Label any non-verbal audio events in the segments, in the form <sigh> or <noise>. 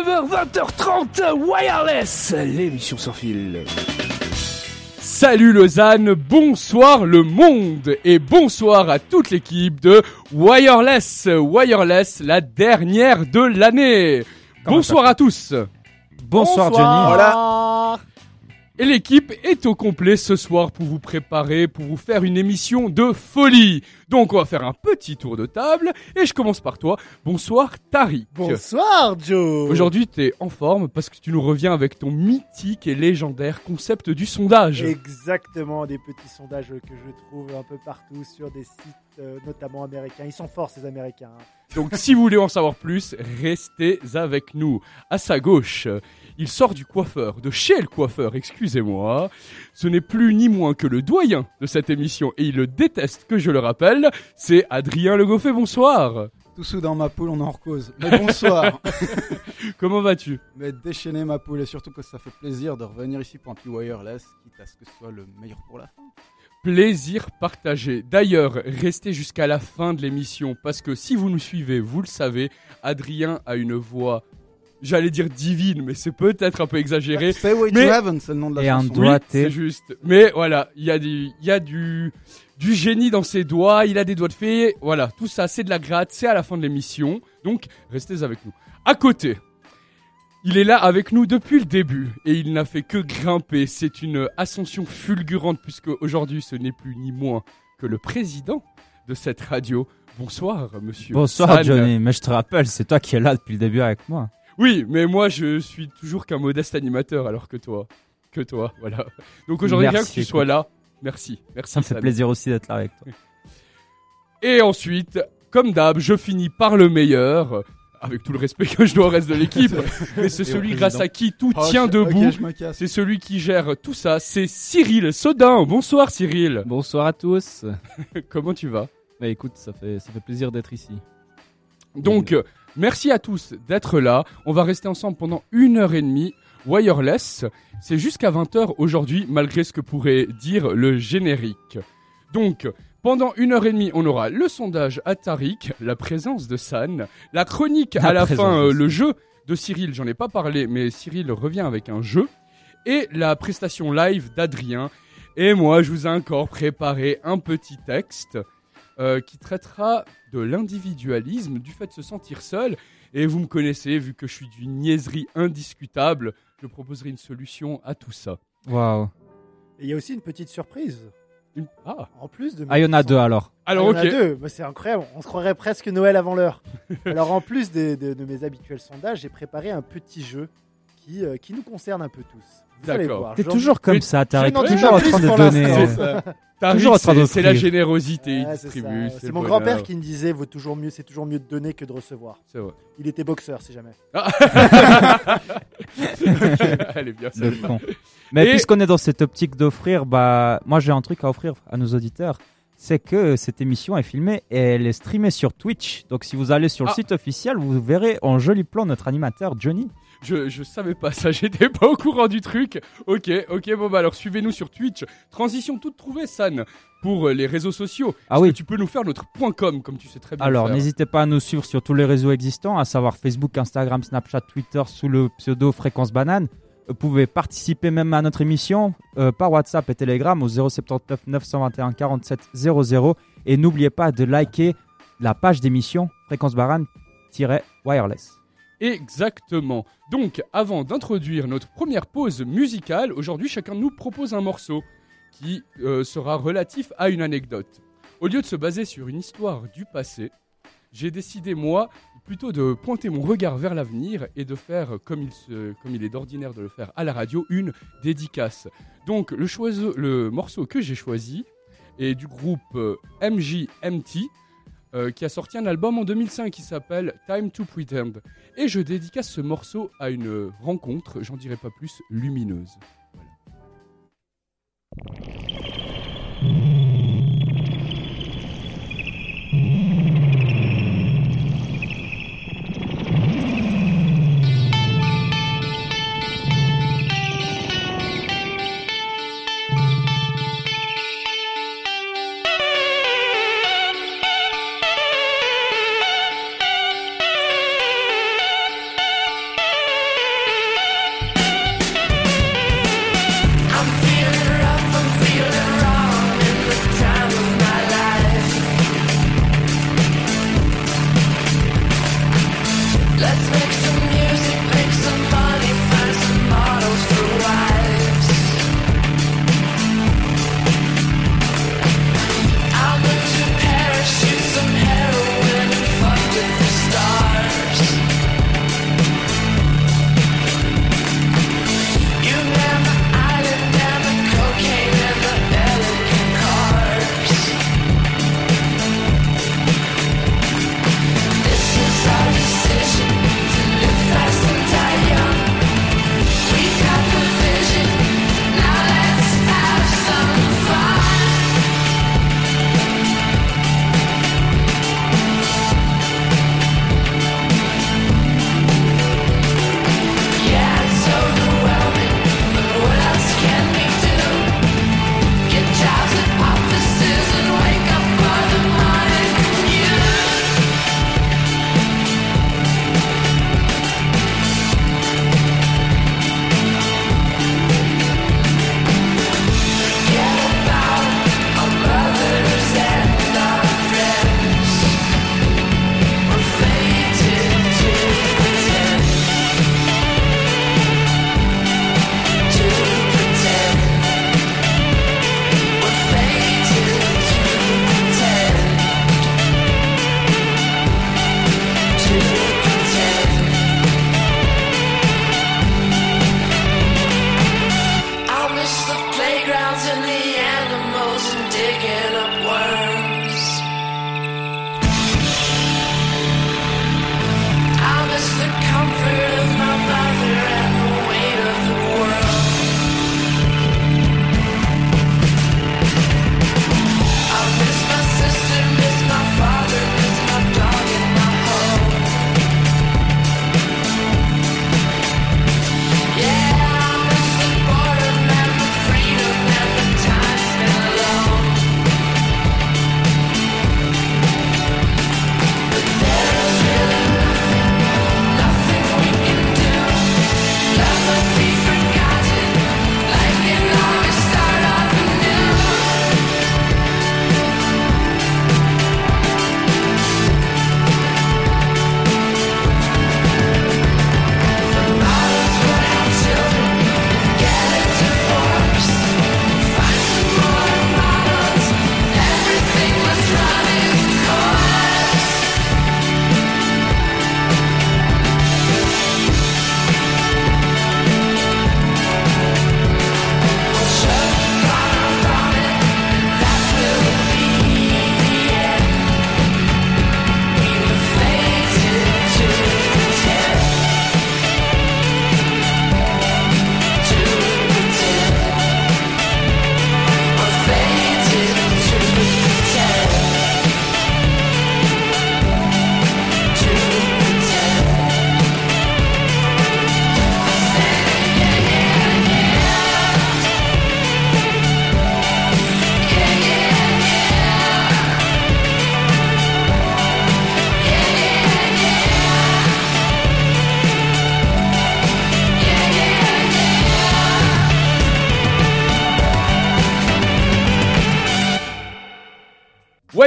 19h, 20h30, Wireless, l'émission sans fil. Salut Lausanne, bonsoir le monde et bonsoir à toute l'équipe de Wireless. Wireless, la dernière de l'année. Bonsoir à tous. Bonsoir, Johnny. Voilà. Et l'équipe est au complet ce soir pour vous préparer, pour vous faire une émission de folie. Donc on va faire un petit tour de table et je commence par toi. Bonsoir Tariq. Bonsoir Joe. Aujourd'hui t'es en forme parce que tu nous reviens avec ton mythique et légendaire concept du sondage. Exactement, des petits sondages que je trouve un peu partout sur des sites euh, notamment américains. Ils sont forts ces Américains. hein. Donc si vous voulez en savoir plus, restez avec nous. À sa gauche, il sort du coiffeur, de chez le coiffeur, excusez-moi. Ce n'est plus ni moins que le doyen de cette émission et il le déteste que je le rappelle. C'est Adrien Le Goffet, bonsoir. Tout sous dans ma poule, on en cause. Mais bonsoir. <laughs> Comment vas-tu? Mais déchaîner ma poule et surtout que ça fait plaisir de revenir ici pour un petit wireless, quitte à ce que ce soit le meilleur pour la fin. Plaisir partagé. D'ailleurs, restez jusqu'à la fin de l'émission parce que si vous nous suivez, vous le savez, Adrien a une voix, j'allais dire divine, mais c'est peut-être un peu exagéré. Stay Way Mais- to Heaven, c'est le nom de la Et un doigt. Oui, c'est juste. Mais voilà, il y a du, il y a du, du génie dans ses doigts. Il a des doigts de fée. Voilà, tout ça, c'est de la gratte. C'est à la fin de l'émission. Donc, restez avec nous. À côté, il est là avec nous depuis le début et il n'a fait que grimper. C'est une ascension fulgurante puisque aujourd'hui, ce n'est plus ni moins que le président de cette radio. Bonsoir, monsieur. Bonsoir San. Johnny, mais je te rappelle, c'est toi qui es là depuis le début avec moi. Oui, mais moi, je suis toujours qu'un modeste animateur alors que toi. Que toi, voilà. Donc aujourd'hui, bien que Merci, tu sois là. Merci. Merci. Ça me fait plaisir aussi d'être là avec toi. <laughs> Et ensuite, comme d'hab, je finis par le meilleur. Avec tout le respect que je dois au reste de l'équipe. <laughs> mais c'est celui grâce à qui tout Oh, tient je- debout. C'est celui qui gère tout ça. C'est Cyril Sodin. Bonsoir Cyril. Bonsoir à tous. <laughs> Comment tu vas? Bah écoute, ça fait, ça fait plaisir d'être ici. Donc, merci à tous d'être là. On va rester ensemble pendant une heure et demie. Wireless, c'est jusqu'à 20h aujourd'hui, malgré ce que pourrait dire le générique. Donc, pendant une heure et demie, on aura le sondage à Tariq, la présence de San, la chronique à La fin, euh, le jeu de Cyril, j'en ai pas parlé, mais Cyril revient avec un jeu, et la prestation live d'Adrien. Et moi, je vous ai encore préparé un petit texte euh, qui traitera de l'individualisme, du fait de se sentir seul. Et vous me connaissez, vu que je suis d'une niaiserie indiscutable, je proposerai une solution à tout ça. Waouh. Et il y a aussi une petite surprise. Une- Ah, En plus de. mes Ah, il y en a deux alors. alors Ah, il y en a ok. deux. Bah, c'est incroyable. On se croirait presque Noël avant l'heure. <laughs> Alors en plus de, de mes habituels sondages, j'ai préparé un petit jeu qui, euh, qui nous concerne un peu tous. Vous allez D'accord. voir. T'es toujours comme ça, dis Toujours en train de donner. L'instant. Tariq, Toujours en train c'est- la générosité, Ah, c'est mon grand-père qui me disait vaut toujours mieux, c'est toujours mieux de donner que de recevoir. C'est vrai. Il était boxeur, si jamais. <laughs> Elle est bien Le celle-là. con. Mais Et- puisqu'on est dans cette optique d'offrir, bah, moi j'ai un truc à offrir à nos auditeurs. C'est que cette émission est filmée et elle est streamée sur Twitch. Donc si vous allez sur le Ah. site officiel, vous verrez en joli plan notre animateur Johnny. Je, je savais pas ça, <laughs> j'étais pas au courant du truc. Ok, ok, bon bah alors suivez-nous sur Twitch. Transition toute trouvée, San, pour euh, les réseaux sociaux. Ah oui. que tu peux nous faire notre point .com, comme tu sais très bien Alors, n'hésitez pas à nous suivre sur tous les réseaux existants, à savoir Facebook, Instagram, Snapchat, Twitter, sous le pseudo Fréquence Banane. Vous pouvez participer même à notre émission euh, par WhatsApp et Telegram au 079 921 47 00. Et n'oubliez pas de liker la page d'émission Fréquence Banane-Wireless. Exactement. Donc, avant d'introduire notre première pause musicale, aujourd'hui, chacun de nous propose un morceau qui euh, sera relatif à une anecdote. Au lieu de se baser sur une histoire du passé, j'ai décidé, moi, plutôt de pointer mon regard vers l'avenir et de faire, comme il, est d'ordinaire de le faire à la radio, une dédicace. Donc, le, le morceau que j'ai choisi est du groupe euh, MJMT, euh, qui a sorti un album en 2005 qui s'appelle Time to Pretend. Et je dédicace ce morceau à une rencontre, j'en dirai pas plus, lumineuse.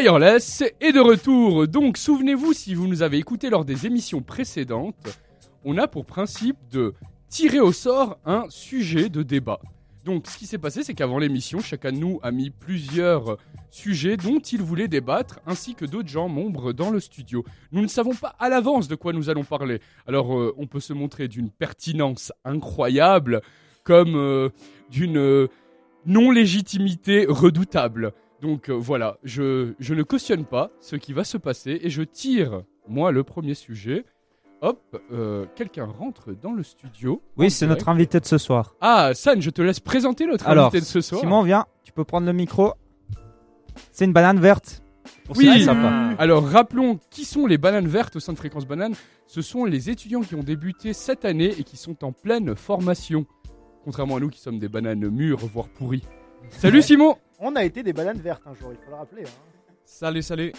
Wireless est de retour. Donc, souvenez-vous, si vous nous avez écouté lors des émissions précédentes, on a pour principe de tirer au sort un sujet de débat. Donc, ce qui s'est passé, c'est qu'avant l'émission, chacun de nous a mis plusieurs sujets dont il voulait débattre, ainsi que d'autres gens membres dans le studio. Nous ne savons pas à l'avance de quoi nous allons parler. Alors, euh, on peut se montrer d'une pertinence incroyable, comme euh, d'une euh, non-légitimité redoutable. Donc euh, voilà, je, je ne cautionne pas ce qui va se passer et je tire, moi, le premier sujet. Hop, euh, quelqu'un rentre dans le studio. Oui, c'est direct. notre invité de ce soir. Ah, San, je te laisse présenter notre Alors, invité de ce soir. Simon, viens, tu peux prendre le micro. C'est une banane verte. Pour Oui. ça, sympa. Alors rappelons qui sont les bananes vertes au sein de Fréquence Banane. Ce sont les étudiants qui ont débuté cette année et qui sont en pleine formation. Contrairement à nous qui sommes des bananes mûres, voire pourries. Salut Simon On a été des bananes vertes un jour, il faut le rappeler. hein. Salut, salut.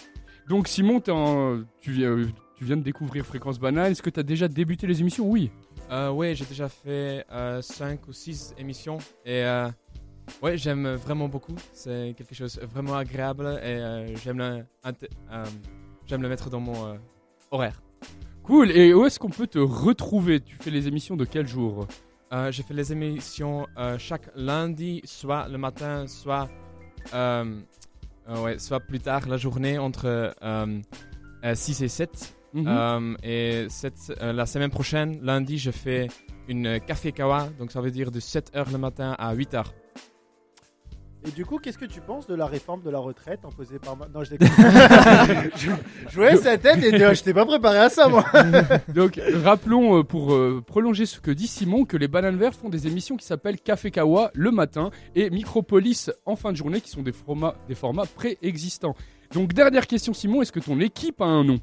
Donc Simon, en- tu, viens, tu viens de découvrir Fréquence Banane. Est-ce que tu as déjà débuté les émissions? Oui. Euh, ouais, j'ai déjà fait 5 ou 6 émissions et euh, ouais, j'aime vraiment beaucoup. C'est quelque chose de vraiment agréable et euh, j'aime le, euh, j'aime le mettre dans mon euh, horaire. Cool. Et où est-ce qu'on peut te retrouver? Tu fais les émissions de quel jour? Euh, j'ai fait les émissions euh, chaque lundi, soit le matin, soit, euh, euh, ouais, soit plus tard la journée entre euh, euh, 6 et 7. Mhm. Euh, et cette, euh, la semaine prochaine, lundi, je fais une café kawa, donc ça veut dire de 7h le matin à 8h. Et du coup, qu'est-ce que tu penses de la réforme de la retraite imposée par... ma- Non, je déconne. <laughs> je, je voyais sa tête et je t'ai pas préparé à ça, moi. <laughs> Donc, rappelons, euh, pour euh, prolonger ce que dit Simon, que les Bananes Vertes font des émissions qui s'appellent Café Kawa le matin et Micropolis en fin de journée, qui sont des formats, des formats préexistants. Donc, dernière question, Simon, est-ce que ton équipe a un nom?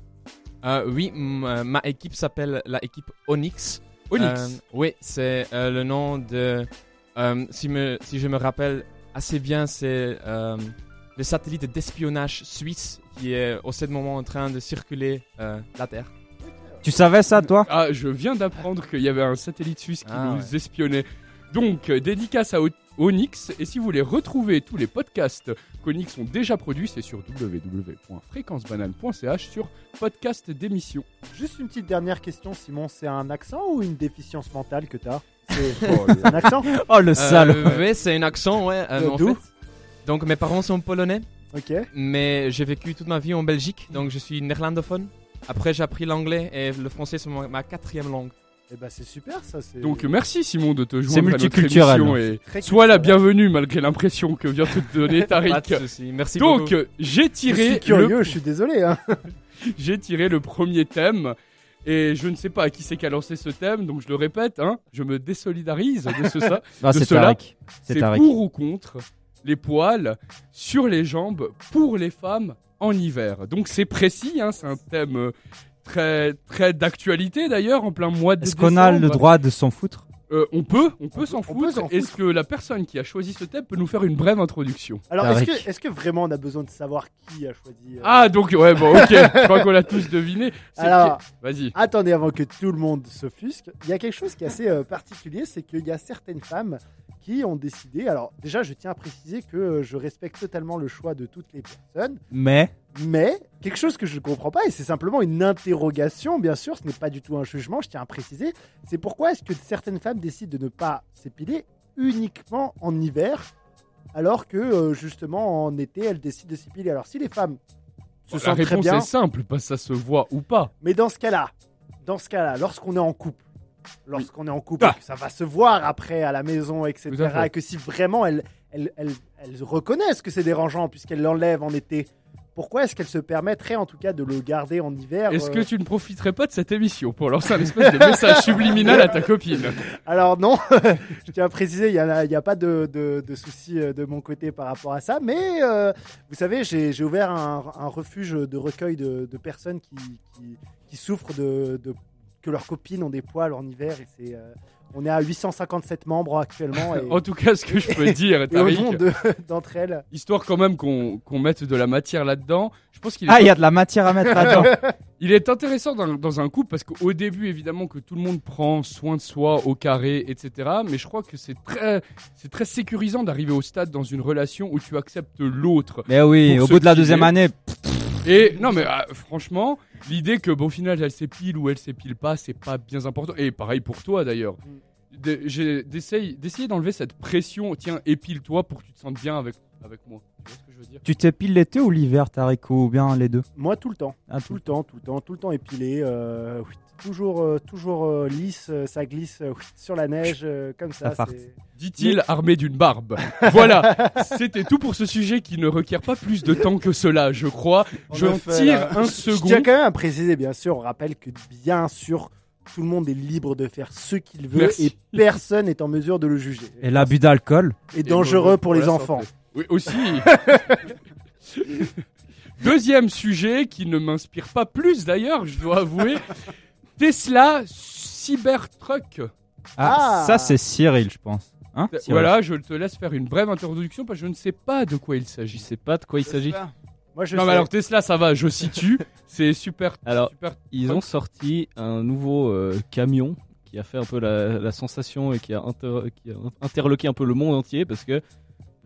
Euh, oui, ma équipe s'appelle la équipe Onyx. Onyx. Euh, oui, c'est euh, le nom de. euh, si, me, si je me rappelle assez bien, c'est euh, le satellite d'espionnage suisse qui est au ce moment en train de circuler euh, la Terre. Tu savais ça, toi? Ah, je viens d'apprendre qu'il y avait un satellite suisse qui Ah, nous espionnait. Donc, euh, dédicace à O- Onyx. Et si vous voulez retrouver tous les podcasts qu'Onyx ont déjà produits, c'est sur www.fréquencebanane.ch sur podcast d'émission. Juste une petite dernière question, Simon. C'est un accent ou une déficience mentale que t'as? C'est <laughs> un accent Oh, le Euh, sale oui, c'est un accent, ouais. euh, en fait. Donc mes parents sont polonais, Ok. mais j'ai vécu toute ma vie en Belgique, donc je suis néerlandophone. Après, j'ai appris l'anglais et le français, c'est ma ma quatrième langue. Et bah, c'est super, ça. c'est- Donc, merci Simon de te joindre à notre émission et sois la bienvenue malgré l'impression que vient de <laughs> te donner Pas Tariq. Merci Donc, beaucoup. euh, j'ai Je tiré, suis curieux, le, je suis désolé. Hein. <laughs> j'ai tiré le premier thème. Et je ne sais pas à qui c'est qui a lancé ce thème, donc je le répète, hein, je me désolidarise de ce ça. <laughs> De cela. C'est pour ou contre les poils sur les jambes pour les femmes en hiver. Donc c'est précis, hein, c'est un thème euh, très très d'actualité d'ailleurs en plein mois de Est-ce qu'on a le droit de s'en foutre? Euh, On peut, on peut s'en foutre. Est-ce que la personne qui a choisi ce thème peut nous faire une brève introduction Alors, est-ce que, vraiment on a besoin de savoir qui a choisi euh, Ah donc ouais bon ok, je crois qu'on l'a tous deviné. Alors, Vas-y. Attendez, avant que tout le monde s'offusque, il y a quelque chose qui est assez euh, particulier, c'est qu'il y a certaines femmes qui ont décidé. Alors, déjà, je tiens à préciser que je respecte totalement le choix de toutes les personnes, Mais, mais quelque chose que je ne comprends pas, et c'est simplement une interrogation, bien sûr, ce n'est pas du tout un jugement, je tiens à préciser, c'est pourquoi est-ce que certaines femmes décident de ne pas s'épiler uniquement en hiver, alors que euh, justement en été, elles décident de s'épiler? Alors, si les femmes se La sentent très réponse bien, est simple, parce que ça se voit ou pas. mais dans ce cas-là, dans ce cas-là, lorsqu'on est en couple, lorsqu'on est en couple, Ah. que ça va se voir après à la maison, etc., et que si vraiment elles, elles, elles, elles reconnaissent que c'est dérangeant puisqu'elles l'enlèvent en été, pourquoi est-ce qu'elles se permettraient en tout cas de le garder en hiver Est-ce euh, que tu ne profiterais pas de cette émission pour lancer un espèce de message <laughs> subliminal à ta copine Alors non, <laughs> je tiens à préciser, il n'y a, il y a pas de, de, de souci euh, de mon côté par rapport à ça, mais euh, vous savez, j'ai ouvert un, un refuge de recueil de, de personnes qui, qui, qui souffrent de, de- que leurs copines ont des poils en hiver et c'est euh, on est à 857 membres actuellement <laughs> et, En tout cas, ce que je peux <laughs> dire, Tariq, <laughs> d'entre elles. histoire quand même qu'on qu'on mette de la matière là-dedans, je pense qu'il est, ah, il y a de la matière à mettre là-dedans. Il est intéressant dans, dans un couple parce qu'au début, évidemment, que tout le monde prend soin de soi au carré, etc. Mais je crois que c'est très, c'est très sécurisant d'arriver au stade dans une relation où tu acceptes l'autre. Mais oui, au bout de la deuxième est- année, Et <laughs> non, mais euh, franchement, l'idée que, bon, au final, elle s'épile ou elle s'épile pas, c'est pas bien important. Et pareil pour toi d'ailleurs. D'essayer d'essayer d'enlever cette pression. Tiens, épile-toi pour que tu te sentes bien avec, avec moi. Tu vois ce que je veux dire? Tu t'épiles l'été ou l'hiver, Tarico, ou bien les deux? Moi, tout le temps. Ah, Tout le temps, tout le temps, tout le temps épilé. euh, oui, toujours euh, toujours euh, lisse, euh, ça glisse euh, oui, sur la neige, euh, comme ça. Dit-il, armé d'une barbe. <laughs> voilà, c'était tout pour ce sujet qui ne requiert pas plus de temps que cela, je crois. En Je tire un Je tiens second. quand même à préciser, bien sûr, on rappelle que bien sûr, tout le monde est libre de faire ce qu'il veut Merci. et personne n'est en mesure de le juger. Et l'abus d'alcool? Et dangereux pour les enfants. santé. Oui, aussi. <laughs> Deuxième sujet qui ne m'inspire pas plus d'ailleurs, je dois avouer. Tesla Cybertruck. Ah, Ah. ça c'est Cyril, je pense. Hein Cyril Voilà, je te laisse faire une brève introduction parce que je ne sais pas de quoi il Je s'agit. sais pas de quoi il s'agit. Moi, je Non, sais. mais alors Tesla, ça va, je situe. <laughs> C'est super. Alors, super ils ont sorti un nouveau euh, camion qui a fait un peu la, la sensation et qui a, inter- qui a interloqué un peu le monde entier parce que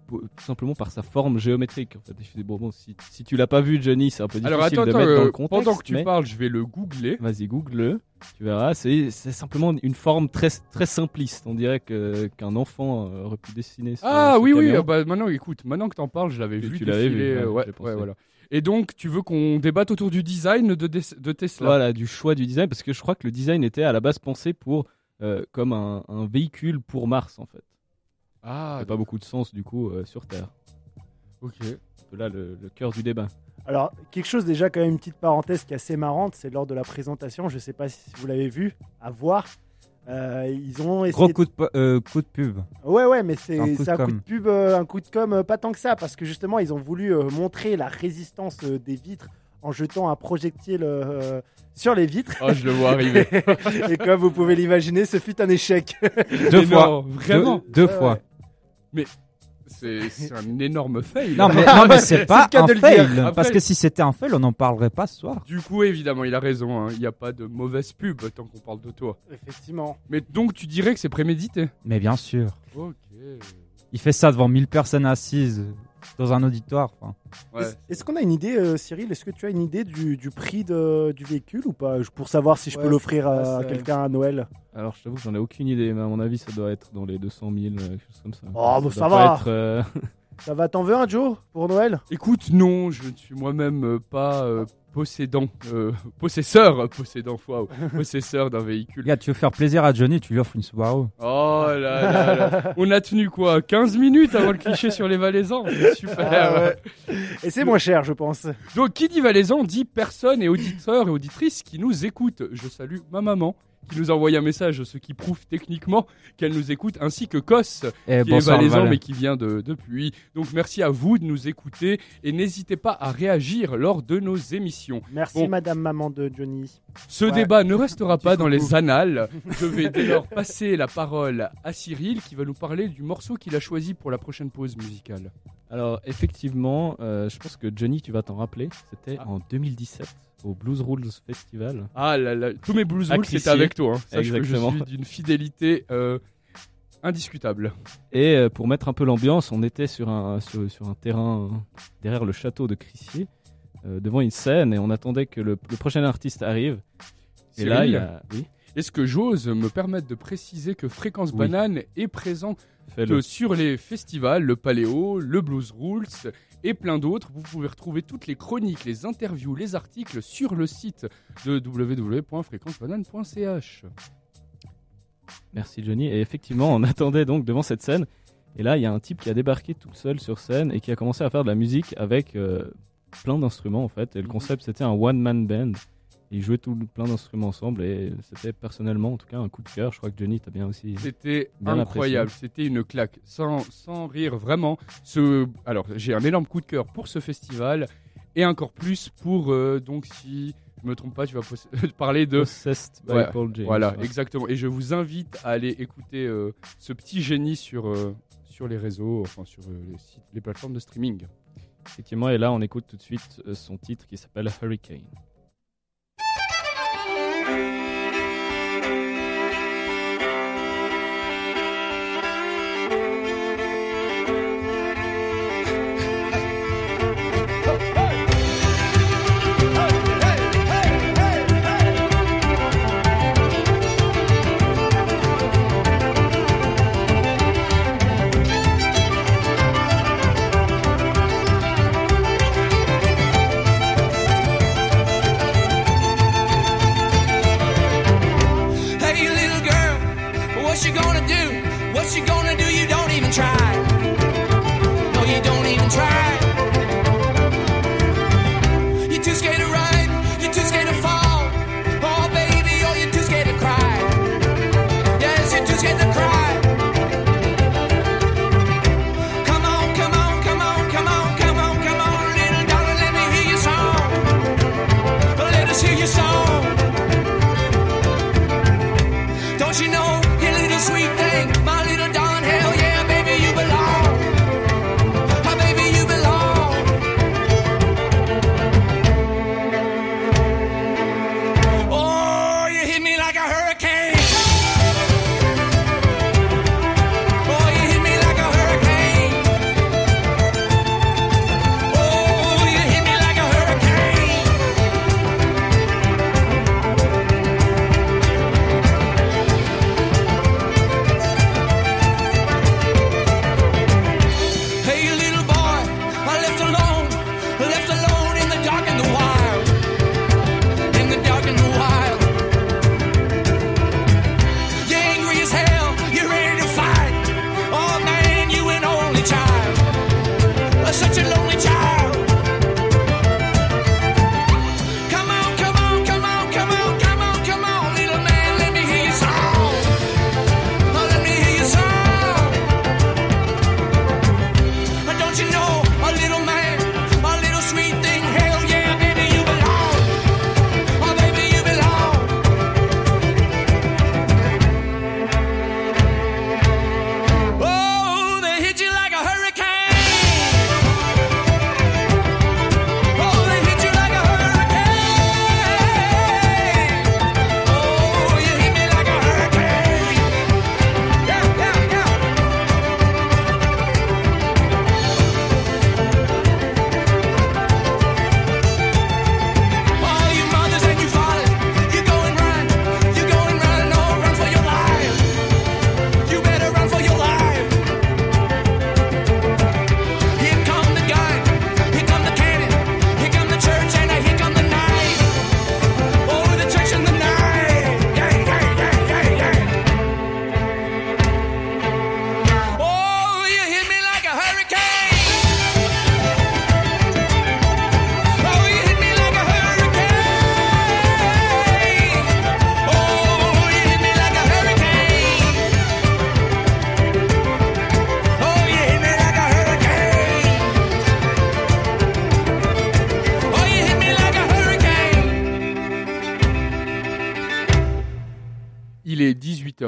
tout simplement par sa forme géométrique. En fait, je dis, bon, bon, si, si tu l'as pas vu, Johnny, c'est un peu difficile Alors attends, de attends, mettre dans euh, le contexte. pendant que tu mais parles, je vais le googler. Vas-y, google-le. Tu verras. C'est simplement une forme très très simpliste. On dirait qu'un enfant euh, aurait pu dessiner. ce- Ah oui, oui, ah bah maintenant écoute, maintenant que t'en parles, je l'avais vu tu l'avais vu, ouais, ouais, voilà. Et donc, tu veux qu'on débatte autour du design de, Tesla? Voilà, du choix du design, parce que je crois que le design était à la base pensé pour euh, comme un, un véhicule pour Mars en fait. Ah, pas beaucoup de sens du coup euh, sur Terre. ok. Là le, le cœur du débat. Alors, quelque chose déjà, quand même, une petite parenthèse qui est assez marrante, c'est lors de la présentation, je sais pas si vous l'avez vu, à voir. euh, ils ont essayé. Gros coup de, po- euh, coup de pub. Ouais, ouais, mais c'est Un coup de c'est un coup com. de pub, euh, un coup de com, euh, pas tant que ça, parce que justement, ils ont voulu euh, montrer la résistance euh, des vitres en jetant un projectile euh, sur les vitres. Oh, je le vois arriver. <laughs> Et comme vous pouvez l'imaginer, ce fut un échec. Deux fois. non, vraiment. Deux, fois. C'est c'est un énorme fail. Non mais, <laughs> non, mais c'est pas un fail. Parce que si c'était un fail, on n'en parlerait pas ce soir. Du coup, évidemment, il a raison. hein. Il n'y a pas de mauvaise pub tant qu'on parle de toi. Effectivement. Mais donc, tu dirais que c'est prémédité? Mais bien sûr. Ok. Il fait ça devant 1000 personnes assises dans un auditoire. Ouais. Est-ce- qu'on a une idée, euh, Cyril Est-ce que tu as une idée du, du prix de- du véhicule ou pas Pour savoir si je peux l'offrir à, c'est- quelqu'un à Noël? Alors je t'avoue que j'en ai aucune idée, mais à mon avis ça doit être dans les 200 000, euh, quelque chose comme ça. Oh, bah, ça va. être, euh, <laughs> Ça va, t'en veux un, Joe, pour Noël? Écoute, non, je ne suis moi-même euh, pas euh, possédant, euh, <laughs> possesseur, possédant, waouh, <laughs> possesseur d'un véhicule. Regarde, tu veux faire plaisir à Johnny, tu lui offres une Subaru. Oh là là là. <laughs> On a tenu quoi 15 minutes avant le cliché sur les Valaisans super. Ah ouais. Et c'est moins cher, je pense. Donc, qui dit Valaisan dit personne et auditeurs et auditrices qui nous écoutent. Je salue ma maman qui nous a envoyé un message, ce qui prouve techniquement qu'elle nous écoute, ainsi que Kos, Et qui est valaisan Valais. mais qui vient de, de Puy. Donc, merci à vous de nous écouter et n'hésitez pas à réagir lors de nos émissions. Merci, Bon. madame maman de Johnny. Ce Ouais. débat ne restera pas dans les annales. Je vais <laughs> dès lors passer la parole à Cyril qui va nous parler du morceau qu'il a choisi pour la prochaine pause musicale. Alors effectivement, euh, je pense que Johnny, tu vas t'en rappeler, c'était Ah. en 2017 au Blues Rules Festival. Ah là là, tous mes blues rules c'était avec toi. Hein. Que Exactement. je suis d'une fidélité euh, indiscutable. Et euh, pour mettre un peu l'ambiance, on était sur un, sur, sur un terrain euh, derrière le château de Crissier, euh, devant une scène, et on attendait que le, le prochain artiste arrive. Et là, il y a... Oui, Est-ce que j'ose me permettre de préciser que Fréquence Oui. Banane est présent que sur les festivals, le Paléo, le Blues Rules et plein d'autres. Vous pouvez retrouver toutes les chroniques, les interviews, les articles sur le site de www.fréquencebanane.ch. Merci Johnny. Et effectivement, on attendait donc devant cette scène. Et là, il y a un type qui a débarqué tout seul sur scène et qui a commencé à faire de la musique avec euh, plein d'instruments en fait. Et le concept, c'était un one-man band. Ils jouaient tout plein d'instruments ensemble et c'était personnellement, en tout cas, un coup de cœur. Je crois que Johnny, t'as bien aussi. C'était incroyable, c'était une claque, sans, sans rire vraiment. Ce, alors j'ai un énorme coup de cœur pour ce festival et encore plus pour euh, donc si je me trompe pas, tu vas <laughs> parler de Possessed by Ouais, Paul James. voilà Ouais. exactement. Et je vous invite à aller écouter euh, ce petit génie sur euh, sur les réseaux, enfin sur les sites, les plateformes de streaming. Effectivement, et là, on écoute tout de suite son titre qui s'appelle Hurricane. my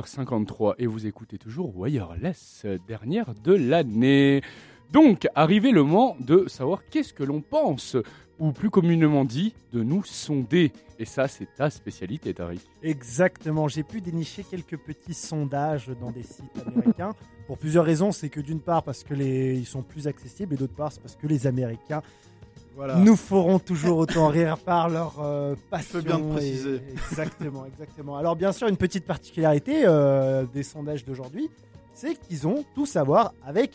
18h53 et vous écoutez toujours Wireless, dernière de l'année. Donc, arrivé le moment de savoir qu'est-ce que l'on pense, ou plus communément dit, de nous sonder. Et ça, c'est ta spécialité, Tariq. Exactement, j'ai pu dénicher quelques petits sondages dans des sites américains. Pour plusieurs raisons, c'est que d'une part parce que les sont plus accessibles et d'autre part c'est parce que les Américains Voilà. nous feront toujours autant <laughs> rire par leur euh, passion. fais bien de et- préciser. Exactement, exactement. Alors bien sûr, une petite particularité euh, des sondages d'aujourd'hui, c'est qu'ils ont tous à voir avec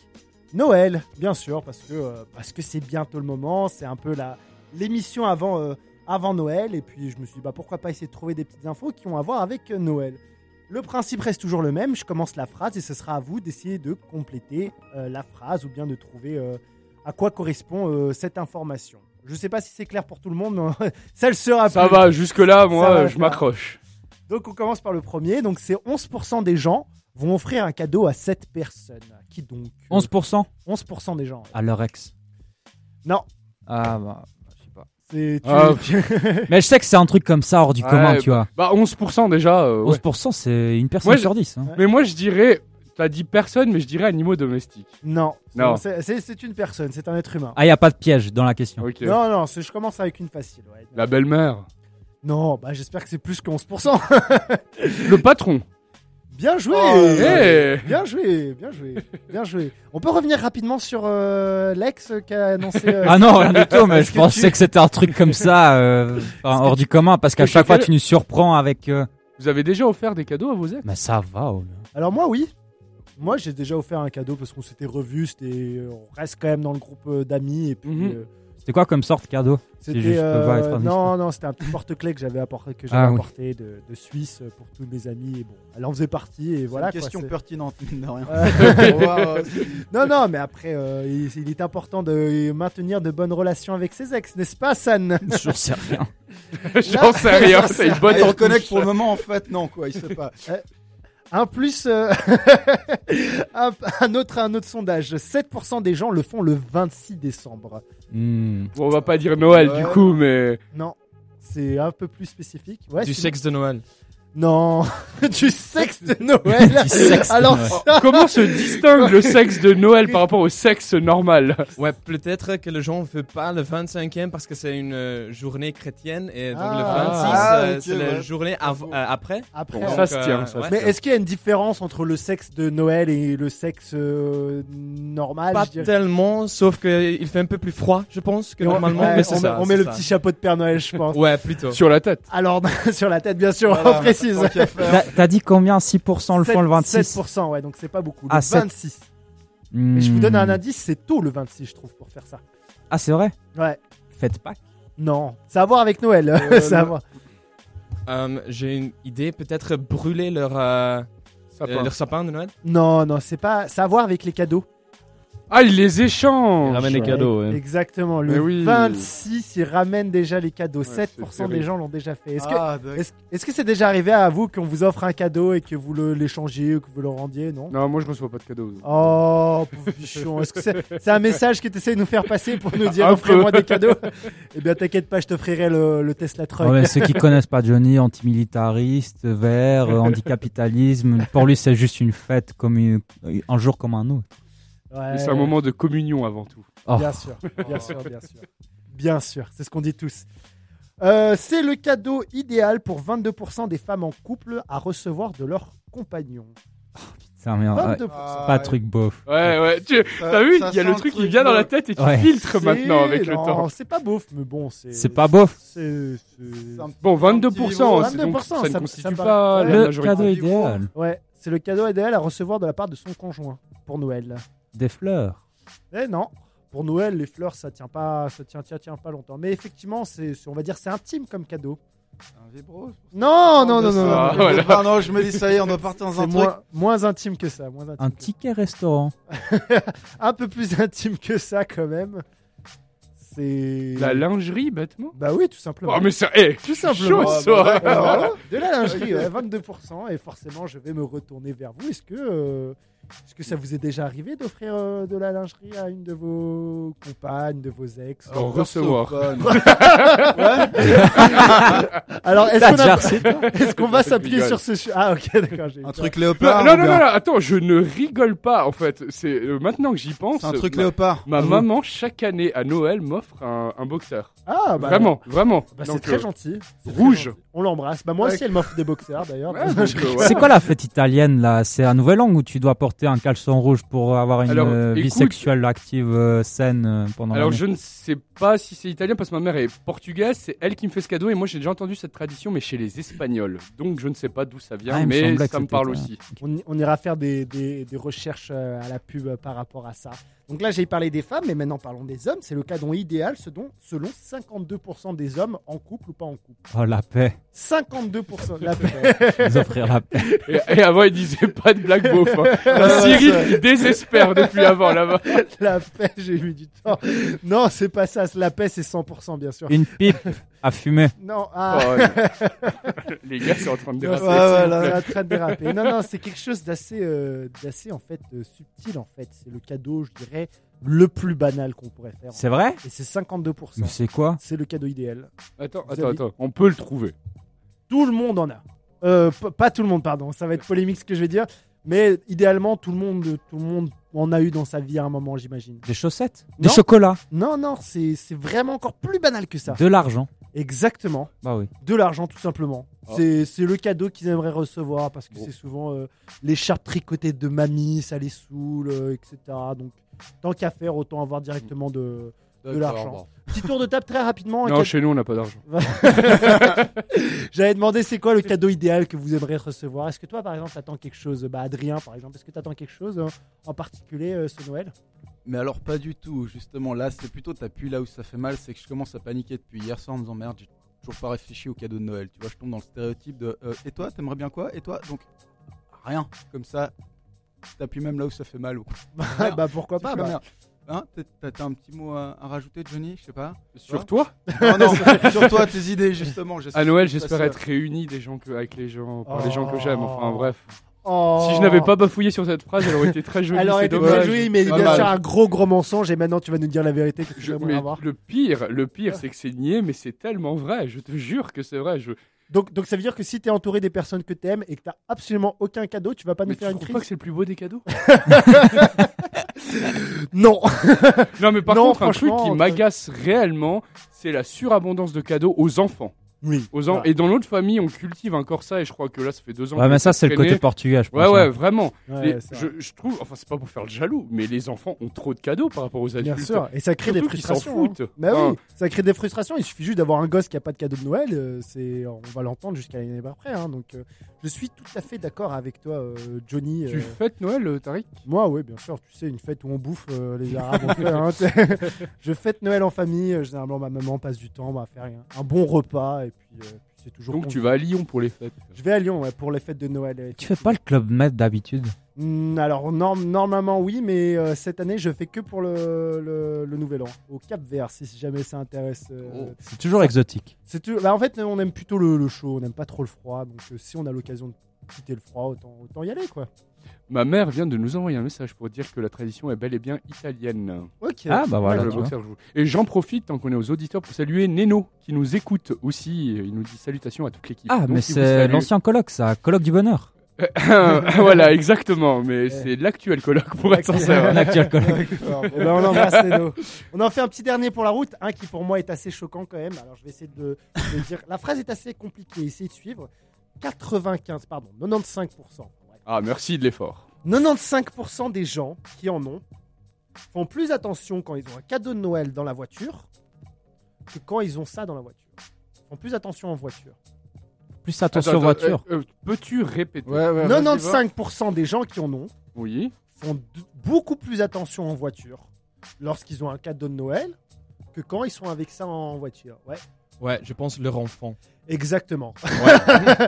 Noël, bien sûr, parce que euh, parce que c'est bientôt le moment, c'est un peu la l'émission avant euh, avant Noël, et puis je me suis dit bah pourquoi pas essayer de trouver des petites infos qui ont à voir avec Noël. Le principe reste toujours le même. Je commence la phrase et ce sera à vous d'essayer de compléter la phrase ou bien de trouver à quoi correspond euh, cette information. Je sais pas si c'est clair pour tout le monde, mais <laughs> ça le sera. Ça plus. va, jusque-là, moi, va, je m'accroche. Donc on commence par le premier. Donc c'est 11% des gens vont offrir un cadeau à 7 personnes. Qui donc? euh, 11% 11% des gens. à leur ex? Non, Ah bah, je sais pas. c'est tu- Ah, <laughs> <laughs> Mais je sais que c'est un truc comme ça hors du Ouais, commun, tu vois. Bah, 11% déjà. euh, ouais. 11% c'est une personne sur 10. hein. Mais moi, je dirais. T'as dit personne, mais je dirais animaux domestiques. non, Non. c'est une personne, c'est un être humain. Ah, il a pas de piège dans la question. Non, non, je commence avec une facile. ouais. La belle-mère. Non, bah j'espère que c'est plus que 11%. <laughs> Le patron. bien joué Oh. Bien joué, bien joué, bien joué. On peut revenir rapidement sur euh, l'ex qui a annoncé. euh, Ah non, rien du <laughs> tout, mais je que pensais tu- que c'était un truc comme ça, euh, enfin, hors du commun, parce qu'à que chaque fois tu nous surprends avec. euh, Vous avez déjà offert des cadeaux à vos ex? Mais ça va, oh, là. Alors moi oui. Moi j'ai déjà offert un cadeau parce qu'on s'était revus, c'était on reste quand même dans le groupe euh, d'amis et puis Mhm. euh, C'est quoi comme sorte cadeau? C'était juste, euh, indiscret. non non c'était un petit porte-clés que j'avais apporté que j'avais Ah oui. apporté de, de Suisse pour tous mes amis et bon elle en faisait partie et voilà une quoi, question pertinente, mine de rien. Euh, <laughs> <laughs> non non mais après euh, il, il est important de maintenir de bonnes relations avec ses ex n'est-ce pas San <laughs> J'en sais rien. J'en sais rien, c'est une botte Ah, il que pour le moment, en fait, non, quoi, il sait pas. Un plus, euh, <laughs> un, un autre, un autre sondage. 7% des gens le font le 26 décembre. Hmm. Bon, on va pas dire Noël du coup, mais. Non, c'est un peu plus spécifique. Ouais, Du sexe de Noël. Non, <laughs> du sexe de Noël. Sexe de Alors, Noël. ça- Comment se distingue le sexe de Noël par rapport au sexe normal? Ouais, peut-être que les gens ne veulent pas le 25e parce que c'est une euh, journée chrétienne et donc le 26, Ah. euh, Ah, ok, c'est la ouais. journée av- euh, après. après. Bon, euh, ça se tient, euh, ça se ouais. mais est-ce qu'il y a une différence entre le sexe de Noël et le sexe euh, normal Pas je dirais? tellement, sauf qu'il fait un peu plus froid, je pense, que Et on- normalement. ouais, mais c'est on, ça, met, on c'est met le ça. petit chapeau de Père Noël, je pense. Ouais, plutôt. Sur la tête. Alors, <laughs> sur la tête, bien sûr, Voilà, T'as dit combien? 6% le font le 26 7%, ouais, donc c'est pas beaucoup. Le Ah, sept. 26. Mais je vous donne Hmm. un indice, c'est tôt le 26, je trouve, pour faire ça. Ah, c'est vrai? Ouais. Faites pas. Non, ça a à voir avec Noël. Euh, <laughs> ça a à le- voir. Euh, J'ai une idée, peut-être brûler leur, euh, Sapin. euh, leur sapin de Noël? Non, non, c'est pas. Ça a à voir avec les cadeaux. Ah, il les échange Il ramène les cadeaux, ouais. Exactement. Le oui. 26, il ramène déjà les cadeaux. Ouais, 7% c'est des gens l'ont déjà fait. Est-ce que Ah, c'est déjà arrivé à vous qu'on vous offre un cadeau et que vous le- l'échangiez ou que vous le rendiez Non? Non, moi je reçois pas de cadeaux. Oh, pauvre bichon. Est-ce que c'est un message que tu essaies de nous faire passer pour nous dire offrez-moi des cadeaux? Eh bien, t'inquiète pas, je t'offrirai le, le Tesla Truck. Ouais, ceux qui connaissent pas Johnny, antimilitariste, vert, anticapitalisme, pour lui c'est juste une fête comme une- un jour comme un autre. Ouais. Mais c'est un moment de communion avant tout. Oh. Bien sûr, bien sûr, bien sûr. <laughs> Bien sûr, c'est ce qu'on dit tous. Euh, c'est le cadeau idéal pour 22% des femmes en couple à recevoir de leur compagnon. C'est un merde. ouais. 22%. Ah, Pas ouais. truc bof. Ouais, ouais. Tu Ça- as vu ça Il y a le truc qui vient dans la tête et tu Ouais. filtres C'est- maintenant avec le non, temps. C'est pas beauf, mais bon, c'est. C'est pas bof. C'est. c'est- C'est Bon, un petit 22%, niveau. c'est donc, 22%, ça ne ça- constitue ça me pas la Le majorité. cadeau idéal. Ouais, c'est le cadeau idéal à recevoir de la part de son conjoint pour Noël. Des fleurs. Eh non, pour Noël, les fleurs, ça tient pas, ça tient, tient, tient pas longtemps. Mais effectivement, c'est, on va dire, c'est intime comme cadeau. Un vibro. Non, non, non, non, Ah, non. voilà. Ah, non, je me dis, ça y est, on doit partir dans un truc. moins, moins intime que ça. Moins intime Un que ticket restaurant. ça. <laughs> Un peu plus intime que ça, quand même. C'est. La lingerie, bêtement Bah oui, tout simplement. Oh, mais ça. Eh, Tout simplement. chaud, Ah, ça bah, voilà, de la lingerie, ouais, 22%. Et forcément, je vais me retourner vers vous. Est-ce que, euh, est-ce que ça vous est déjà arrivé d'offrir euh, de la lingerie à une de vos compagnes, de vos ex En recevoir. <laughs> Alors, est-ce qu'on, a- est-ce qu'on va s'appuyer sur ce... Ah, ok, d'accord. j'ai eu Un peur. truc Non, léopard. non, ou non, bien non, attends, je ne rigole pas en fait. C'est euh, maintenant que j'y pense. C'est un truc ma, léopard. ma Ah, maman chaque année à Noël m'offre un, un boxeur. Ah, bah, vraiment, vraiment. bah, c'est Donc, très euh, gentil. C'est très rouge. gentil. On l'embrasse. Bah, moi aussi, elle m'offre des boxers d'ailleurs. ouais, <laughs> euh, ouais. C'est quoi la fête italienne là? C'est un nouvel an où tu dois porter un caleçon rouge pour avoir une Alors, euh, vie écoute- sexuelle active euh, saine euh, pendant Alors je ne sais pas si c'est italien parce que ma mère est portugaise, c'est elle qui me fait ce cadeau et moi j'ai déjà entendu cette tradition mais chez les Espagnols. Donc je ne sais pas d'où ça vient Ah, me mais ça me parle aussi. On, on ira faire des, des- des recherches euh, à la pub euh, par rapport à ça. Donc là, j'ai parlé des femmes, mais maintenant parlons des hommes. C'est le cadeau idéal ce dont, selon 52% des hommes en couple ou pas en couple. Oh la paix. 52% la paix. Nous offrir la paix. Et, et avant il disait pas de blague beauf. Hein. La Cyril qui désespère depuis avant là-bas. <laughs> la paix, j'ai eu du temps. Non, c'est pas ça. La paix, c'est 100% bien sûr. Une pipe à fumer. Non, ah. Oh, <laughs> les gars c'est en train de déraper. Ouais, en train de déraper. Non, non, c'est quelque chose d'assez, euh, d'assez en fait euh, subtil en fait. C'est le cadeau, je dirais, le plus banal qu'on pourrait faire. C'est vrai? Et c'est 52%. Mais c'est quoi? C'est le cadeau idéal. Attends, Vous attends, avez- attends, on peut le trouver. Tout le monde en a. Euh, p- pas tout le monde, pardon. Ça va être polémique ce que je vais dire. Mais idéalement, tout le monde, tout le monde en a eu dans sa vie à un moment, j'imagine. Des chaussettes? Non. Des chocolats? Non, non, c'est c'est vraiment encore plus banal que ça. De l'argent Exactement. Bah oui. De l'argent, tout simplement. Oh. C'est c'est le cadeau qu'ils aimeraient recevoir parce que Bon. c'est souvent euh, l'écharpe tricotée de mamie, ça les saoule, euh, etc. Donc, tant qu'à faire, autant avoir directement de, de l'argent. Petit tour de table très rapidement. Non, chez nous on n'a pas d'argent. <laughs> J'avais demandé c'est quoi le cadeau idéal que vous aimeriez recevoir? Est-ce que toi, par exemple, t'attends quelque chose? Bah, Adrien, par exemple, est-ce que t'attends quelque chose euh, en particulier euh, ce Noël? Mais alors pas du tout, justement là c'est plutôt t'appuies là où ça fait mal, c'est que je commence à paniquer depuis hier soir en me disant merde j'ai toujours pas réfléchi au cadeau de Noël, tu vois je tombe dans le stéréotype de euh, et toi t'aimerais bien quoi? Et toi? Donc rien. Comme ça t'appuies même là où ça fait mal ou <laughs> bah pourquoi pas bah. Hein, t'as- un petit mot à, à rajouter Johnny, je sais pas. Sur toi? Non non <laughs> sur toi tes idées justement. À Noël, j'espère être réuni des gens que, avec les gens, par les gens que j'aime. Enfin Oh. bref. Oh. Si je n'avais pas bafouillé sur cette phrase, elle aurait été très jolie. Elle aurait été très jolie, mais bien mal. sûr un gros gros mensonge. Et maintenant, tu vas nous dire la vérité que tu Je- mais le pire, le pire, c'est que c'est niais, mais c'est tellement vrai. Je te jure que c'est vrai. Je... Donc, donc ça veut dire que si t'es entouré des personnes que t'aimes et que t'as absolument aucun cadeau, tu vas pas Mais nous tu faire une crise pas que c'est le plus beau des cadeaux? <laughs> Non. Non, mais par Non, contre, un truc qui entre- m'agace réellement, c'est la surabondance de cadeaux aux enfants. Oui. Aux en- Voilà. Et dans notre famille, on cultive encore ça, et je crois que là, ça fait deux ans. Ouais, mais ça, c'est le côté portugais, je pense. Ouais, ouais, hein. vraiment. Ouais, Les- c'est je, vrai. je trouve, enfin, c'est pas pour faire le jaloux, mais les enfants ont trop de cadeaux par rapport aux adultes. Bien sûr, et ça crée des Surtout frustrations. hein. foutent. Bah Enfin, oui, ça crée des frustrations. Il suffit juste d'avoir un gosse qui a pas de cadeau de Noël. euh, c'est, on va l'entendre jusqu'à l'année après. hein. donc, euh, je suis tout à fait d'accord avec toi, euh, Johnny. Tu fêtes Noël, euh, Tariq? Moi, oui, bien sûr. Tu sais, une fête où on bouffe euh, les Arabes. on fait, hein, <laughs> <laughs> je fête Noël en famille. Généralement, ma maman passe du temps, va faire un, un bon repas et puis, euh, puis c'est toujours. Donc tu vas à Lyon pour les fêtes. Je vais à Lyon ouais, pour les fêtes de Noël. euh, Tu fais pas le club med d'habitude Hmm, alors norm- normalement oui, mais euh, cette année je fais que pour le, le, le Nouvel An au Cap Vert si jamais ça intéresse. euh, Oh. C'est toujours exotique. C'est tout- bah, en fait on aime plutôt le, le chaud, on n'aime pas trop le froid, donc euh, si on a l'occasion de quitter le froid, autant, autant y aller quoi. Ma mère vient de nous envoyer un message pour dire que la tradition est bel et bien italienne. Ok. Ah, bah voilà, Le tu vois. boxeur joue. Et j'en profite tant qu'on est aux auditeurs pour saluer Neno qui nous écoute aussi. Il nous dit salutations à toute l'équipe. Ah, Donc, mais c'est salue. l'ancien colloque, ça. Colloque du bonheur. <laughs> voilà, exactement. Mais c'est l'actuel colloque pour être sincère. <laughs> L'actuel colloque. <laughs> D'accord. Ben, on embrasse Neno. On en fait un petit dernier pour la route, un qui pour moi est assez choquant quand même. Alors je vais essayer de, de dire. La phrase est assez compliquée, essayez de suivre. 95, pardon, 95%. Ah, merci de l'effort. 95% des gens qui en ont font plus attention quand ils ont un cadeau de Noël dans la voiture que quand ils ont ça dans la voiture. Ils font plus attention en voiture. Plus attention Attends, aux voitures. euh, euh, Peux-tu répéter Ouais, ouais, vas-y, va. 95% des gens qui en ont Oui. font d- beaucoup plus attention en voiture lorsqu'ils ont un cadeau de Noël que quand ils sont avec ça en voiture. Ouais, Ouais, je pense leur enfant. Exactement. <laughs>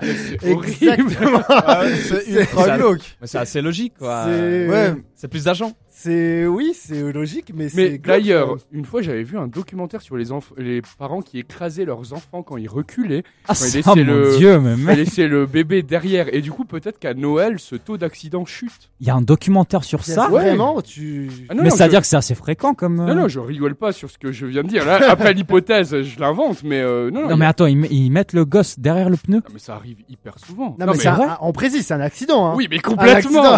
C'est horrible. exactement. Ah ouais, c'est ultra glauque. Mais c'est assez logique, quoi. C'est- Ouais. C'est plus d'argent. C'est oui, c'est logique, mais, c'est Mais d'ailleurs, euh. une fois j'avais vu un documentaire sur les, parents qui écrasaient leurs enfants quand ils reculaient. Ah, il ça, laissait mon le- dieu, mais Ils mec. laissaient le bébé derrière. Et du coup, peut-être qu'à Noël, ce taux d'accident chute. Il y a un documentaire sur ça. Ouais. vraiment, tu. Ah non, mais veut je- dire que c'est assez fréquent comme. euh, Non, non, je rigole pas sur ce que je viens de dire. Là, après l'hypothèse, je l'invente, mais euh, non, non, Non, il- mais attends, ils, ils mettent le gosse derrière le pneu. Non, mais ça arrive hyper souvent. Non, mais, c'est un- on précise, c'est un accident. Hein. Oui, mais Un complètement.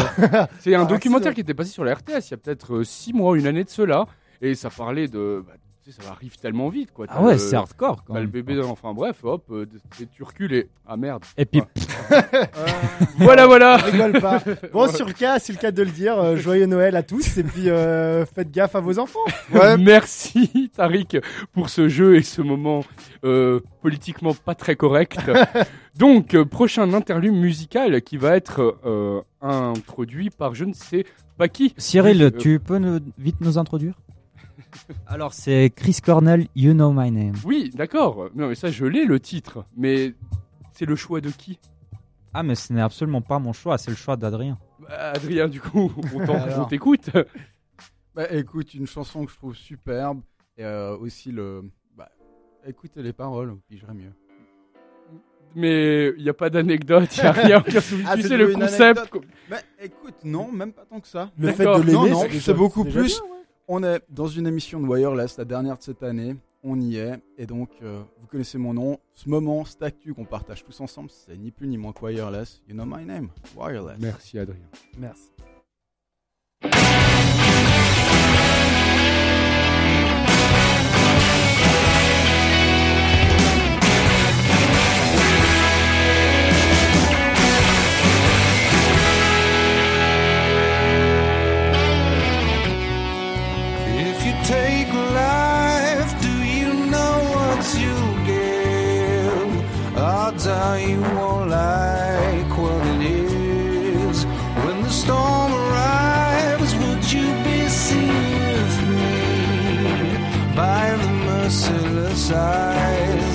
C'est un Un documentaire accident. qui était passé sur la RTS il y a peut-être 6 mois, une année de cela, et ça parlait de. bah, tu sais, ça arrive tellement vite, quoi. Ah ouais, le- c'est hardcore. Quand t'as le bébé, dans- enfin bref, hop, euh, et tu recules et ah merde. Et puis, <laughs> Voilà, voilà. rigole pas. <laughs> Bon, sur le cas, c'est le cas de le dire. euh, joyeux Noël à tous et puis euh, faites gaffe à vos enfants. <laughs> Merci Tariq pour ce jeu et ce moment euh, politiquement pas très correct. Donc, euh, prochain interlude musical qui va être euh, introduit par je ne sais pas qui. Cyril, Euh, tu peux nous- vite nous introduire? <laughs> Alors, c'est Chris Cornell, You Know My Name. Oui, d'accord. Non, mais ça, je l'ai le titre. Mais c'est le choix de qui? Ah, mais ce n'est absolument pas mon choix, c'est le choix d'Adrien. Bah, Adrien, du coup, <laughs> on t'en- Alors. on t'écoute. Bah écoute, une chanson que je trouve superbe et euh, aussi le. Bah, écoutez les paroles, pigerez mieux. Mais il n'y a pas d'anecdote, il n'y a rien. <laughs> tu Ah, sais c'est le concept. anecdote. Bah écoute, non, même pas tant que ça. Le fait D'accord. de l'aimer, Non, non, déjà- c'est beaucoup plus. bien, ouais. On est dans une émission de Wireless, la dernière de cette année. On y est. Et donc, euh, vous connaissez mon nom. Ce moment, cette actu qu'on partage tous ensemble, c'est ni plus ni moins que Wireless. You know my name. Wireless. Merci Adrien. Merci. when the storm arrives will you be seen by the merciless eyes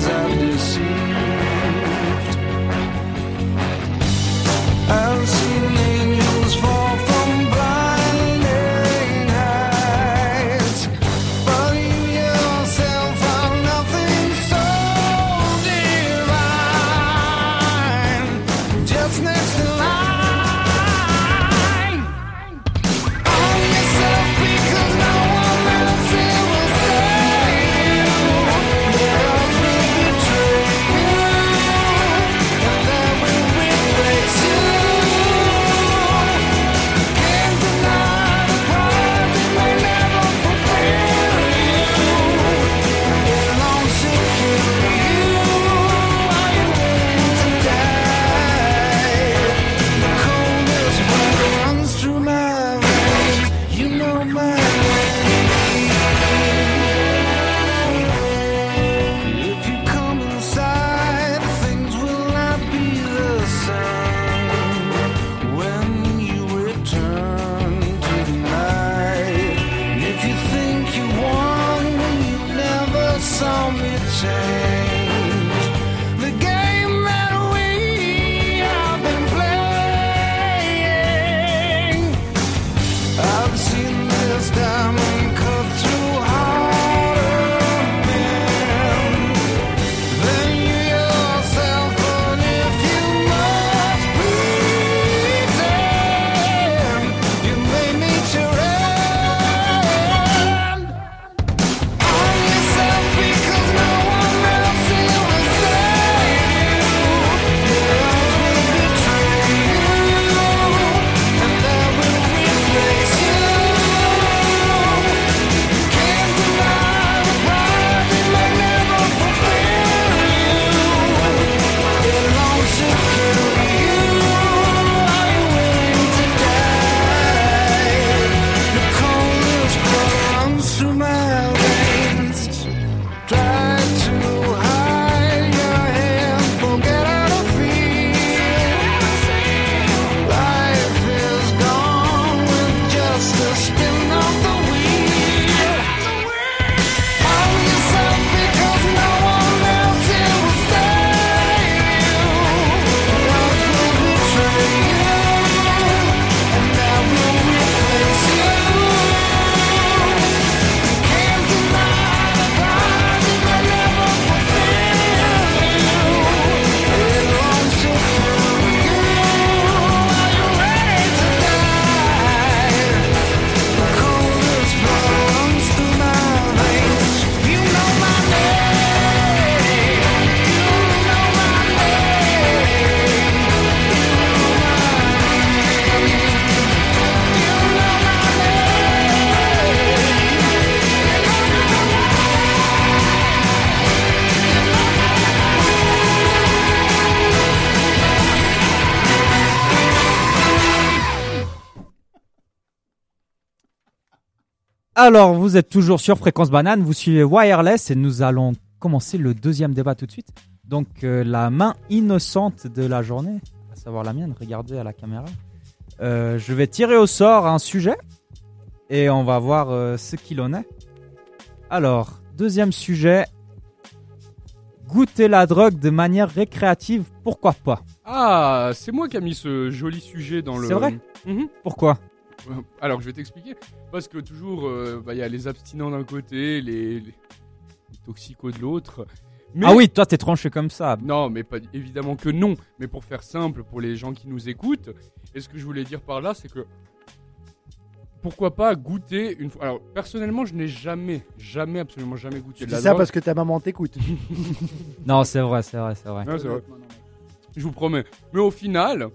Alors, vous êtes toujours sur Fréquence Banane, vous suivez Wireless et nous allons commencer le deuxième débat tout de suite. Donc, euh, la main innocente de la journée, à savoir la mienne, regardez à la caméra. Euh, je vais tirer au sort un sujet et on va voir euh, ce qu'il en est. Alors, deuxième sujet. Goûter la drogue de manière récréative, pourquoi pas? Ah, c'est moi qui a mis ce joli sujet dans le. C'est vrai? Mhm. Pourquoi? <laughs> Alors, je vais t'expliquer. Parce que toujours, euh, bah, il y a les abstinents d'un côté, les, les- les toxicos de l'autre. Mais- Ah oui, toi t'es tranché comme ça. Non, mais pas évidemment que non. Mais pour faire simple, pour les gens qui nous écoutent, et ce que je voulais dire par là, c'est que pourquoi pas goûter une fois. Alors personnellement, je n'ai jamais, jamais, absolument jamais goûté Tu de dis la ça drogue. parce que ta maman t'écoute. <laughs> Non, c'est vrai, c'est vrai, c'est vrai. Ouais, c'est vrai. Je vous promets. Mais au final,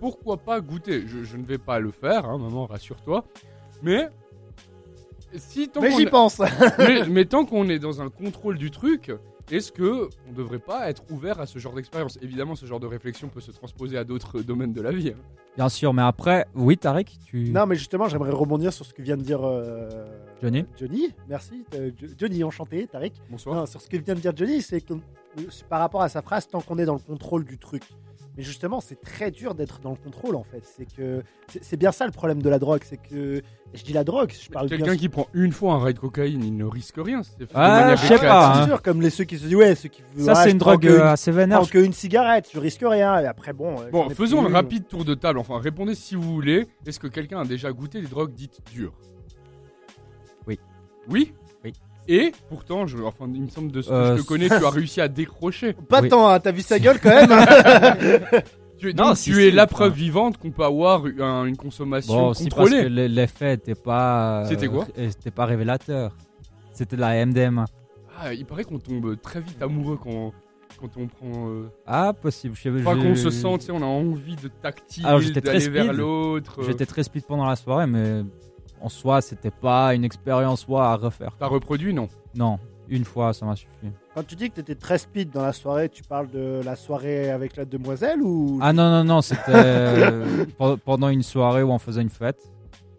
pourquoi pas goûter je, je ne vais pas le faire, hein, maman, rassure-toi. Mais si tant Mais qu'on j'y est- pense. <laughs> mais, <laughs> mais tant qu'on est dans un contrôle du truc, est-ce que on devrait pas être ouvert à ce genre d'expérience? Évidemment, ce genre de réflexion peut se transposer à d'autres <laughs> domaines de la vie. hein. Bien sûr, mais après, oui, Tarek, tu. Non, mais justement, j'aimerais rebondir sur ce que vient de dire euh, Johnny. Johnny, merci. Euh, Jo- Johnny, enchanté, Tarek. Bonsoir. Non, sur ce que vient de dire Johnny, c'est que euh, par rapport à sa phrase, tant qu'on est dans le contrôle du truc. Mais justement, c'est très dur d'être dans le contrôle en fait. C'est que c'est c'est bien ça le problème de la drogue, c'est que je dis la drogue, je parle bien Quelqu'un qui prend une fois un raid cocaïne, il ne risque rien. c'est fait de Ah, je sais pas, C'est hein. sûr, comme les ceux qui se disent ouais, ceux qui Ça, ouais, c'est une drogue que euh, une- assez je vénère. prends qu'une cigarette, je risque rien. Et après bon. euh, Bon, faisons plus un rapide tour de table. Enfin, répondez si vous voulez. Est-ce que quelqu'un a déjà goûté des drogues dites dures? Oui Oui? Et pourtant, je, enfin, il me semble de ce que Euh, je te connais, tu <laughs> as réussi à décrocher. Pas Oui. tant, hein, t'as vu sa gueule quand même. hein. <laughs> Tu, es- Non, donc, si, tu si, es la enfin. preuve vivante qu'on peut avoir un- une consommation Bon, aussi parce contrôlée. que l'e- l'effet n'était pas. euh, C'était quoi C'était pas révélateur. C'était de la MDMA. Ah, il paraît qu'on tombe très vite amoureux quand, quand on prend. Euh, Ah, possible. Je- pas qu'on se sent, tu sais, on a envie de tactile, Alors, j'étais très d'aller vers l'autre. J'étais très speed pendant la soirée, mais en soi, c'était pas une expérience à refaire. T'as reproduit, non? Non, une fois, ça m'a suffi. Quand tu dis que t'étais très speed dans la soirée, tu parles de la soirée avec la demoiselle ou Ah non, non, non, c'était <laughs> euh, pe- pendant une soirée où on faisait une fête.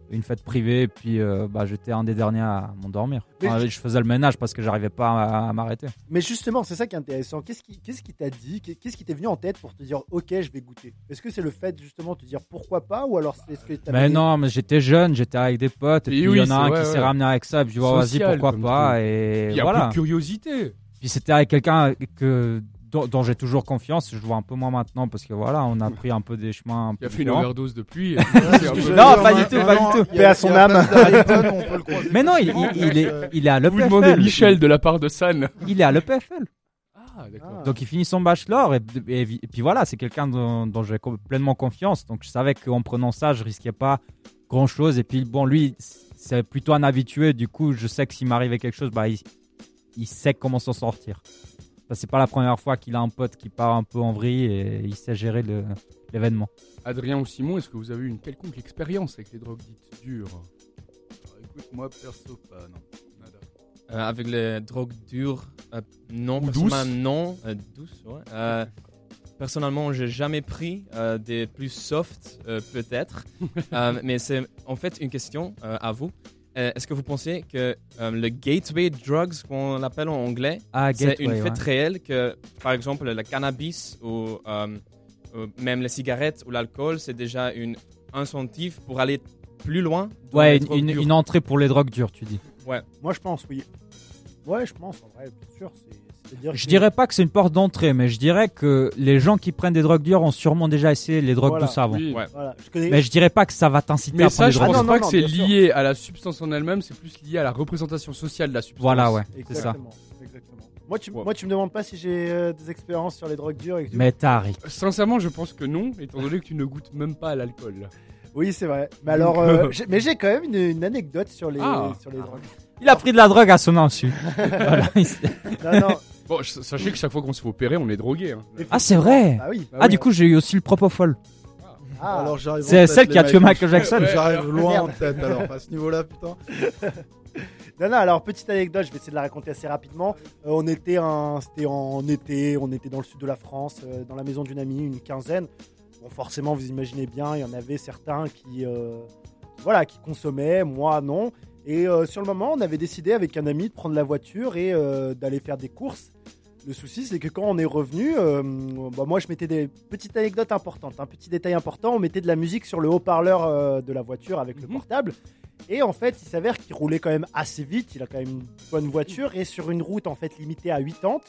Une fête privée, et puis euh, bah, j'étais un des derniers à m'endormir. Enfin, je faisais le ménage parce que j'arrivais pas à, à m'arrêter. Mais justement, c'est ça qui est intéressant. Qu'est-ce qui qu'est-ce qui t'a dit? Qu'est-ce qui t'est venu en tête pour te dire OK, je vais goûter? Est-ce que c'est le fait justement de te dire pourquoi pas? Ou alors c'est ce que Mais non, mais j'étais jeune, j'étais avec des potes, et, Et puis il oui, y en a un ouais, qui s'est ouais. ramené avec ça, et puis vas-y, pourquoi pas, et Il y a voilà. de curiosité. Puis c'était avec quelqu'un que dont, dont j'ai toujours confiance. Je vois un peu moins maintenant parce que voilà, on a pris un peu des chemins un Il peu a fait une overdose depuis. <laughs> Non, pas du tout, pas du tout. Paix à son âme. Mais non, il, est, il est à Vous demandez l'EPFL. Michel de la part de San. Il est à l'EPFL. Ah, d'accord. Ah. Donc il finit son bachelor et, et- et puis voilà, c'est quelqu'un dont, dont j'ai pleinement confiance. Donc je savais qu'en prenant ça, je risquais pas grand chose. Et puis bon, lui, c'est plutôt un habitué. Du coup, je sais que s'il m'arrivait quelque chose, bah, il, il sait comment s'en sortir. Que c'est pas la première fois qu'il a un pote qui part un peu en vrille et il sait gérer l'événement. Adrien ou Simon, est-ce que vous avez eu une quelconque expérience avec les drogues dites dures? Alors, Écoute, moi perso, pas, non. Nada. Euh, avec les drogues dures, euh, non. Ou douces. Non. Euh, douces, ouais. Euh, personnellement, j'ai jamais pris euh, des plus soft, euh, peut-être. <laughs> Euh, mais c'est en fait une question euh, à vous. Euh, Est-ce que vous pensez que euh, le gateway drugs, qu'on l'appelle en anglais, Ah, c'est une ouais. fête réelle que, par exemple, le cannabis ou euh, euh, même les cigarettes ou l'alcool, c'est déjà une incentive pour aller plus loin Ouais, une, entrée pour les drogues dures, tu dis. Moi, je pense oui. Ouais, je pense en vrai, bien sûr. c'est- Je que- dirais pas que c'est une porte d'entrée, mais je dirais que les gens qui prennent des drogues dures ont sûrement déjà essayé les drogues Voilà, douces avant. Oui. Ouais. Voilà, je connais. Mais je dirais pas que ça va t'inciter à ça, prendre des je drogues pense non, pas non, que c'est sûr. lié à la substance en elle-même, c'est plus lié à la représentation sociale de la substance. Voilà, ouais, c'est ça. Exactement. Moi, tu, Ouais. moi, tu me demandes pas si j'ai euh, des expériences sur les drogues dures. Et que- Mais t'as Rick. Sincèrement, je pense que non, étant donné que tu ne goûtes même pas à l'alcool. Oui, c'est vrai. Mais alors, euh, euh, j'ai- mais j'ai quand même une, une anecdote sur les, Ah. sur les drogues. Il a pris de la drogue à son insu. <laughs> Voilà, Non, non. Bon, ch- sachez que chaque fois qu'on se fait opérer, on est drogué. hein. ah, c'est vrai. Ah oui. Ah, du coup, j'ai eu aussi le propofol. Ah. Alors, j'arrive en C'est celle qui a tué Michael Jackson. Ouais. J'arrive loin Merde. en tête alors, à ce niveau-là, putain. <laughs> Non, non, alors petite anecdote, je vais essayer de la raconter assez rapidement. Euh, on était un, c'était en été, on était dans le sud de la France, euh, dans la maison d'une amie, une quinzaine. Bon, forcément, vous imaginez bien, il y en avait certains qui, euh, voilà, qui consommaient, moi non. Et euh, sur le moment, on avait décidé avec un ami de prendre la voiture et euh, d'aller faire des courses. Le souci, c'est que quand on est revenu, euh, bah, moi je mettais des petites anecdotes importantes, un petit détail important, on mettait de la musique sur le haut-parleur euh, de la voiture avec le Mhm. portable. Et en fait, il s'avère qu'il roulait quand même assez vite, il a quand même une bonne voiture, et sur une route en fait limitée à 80,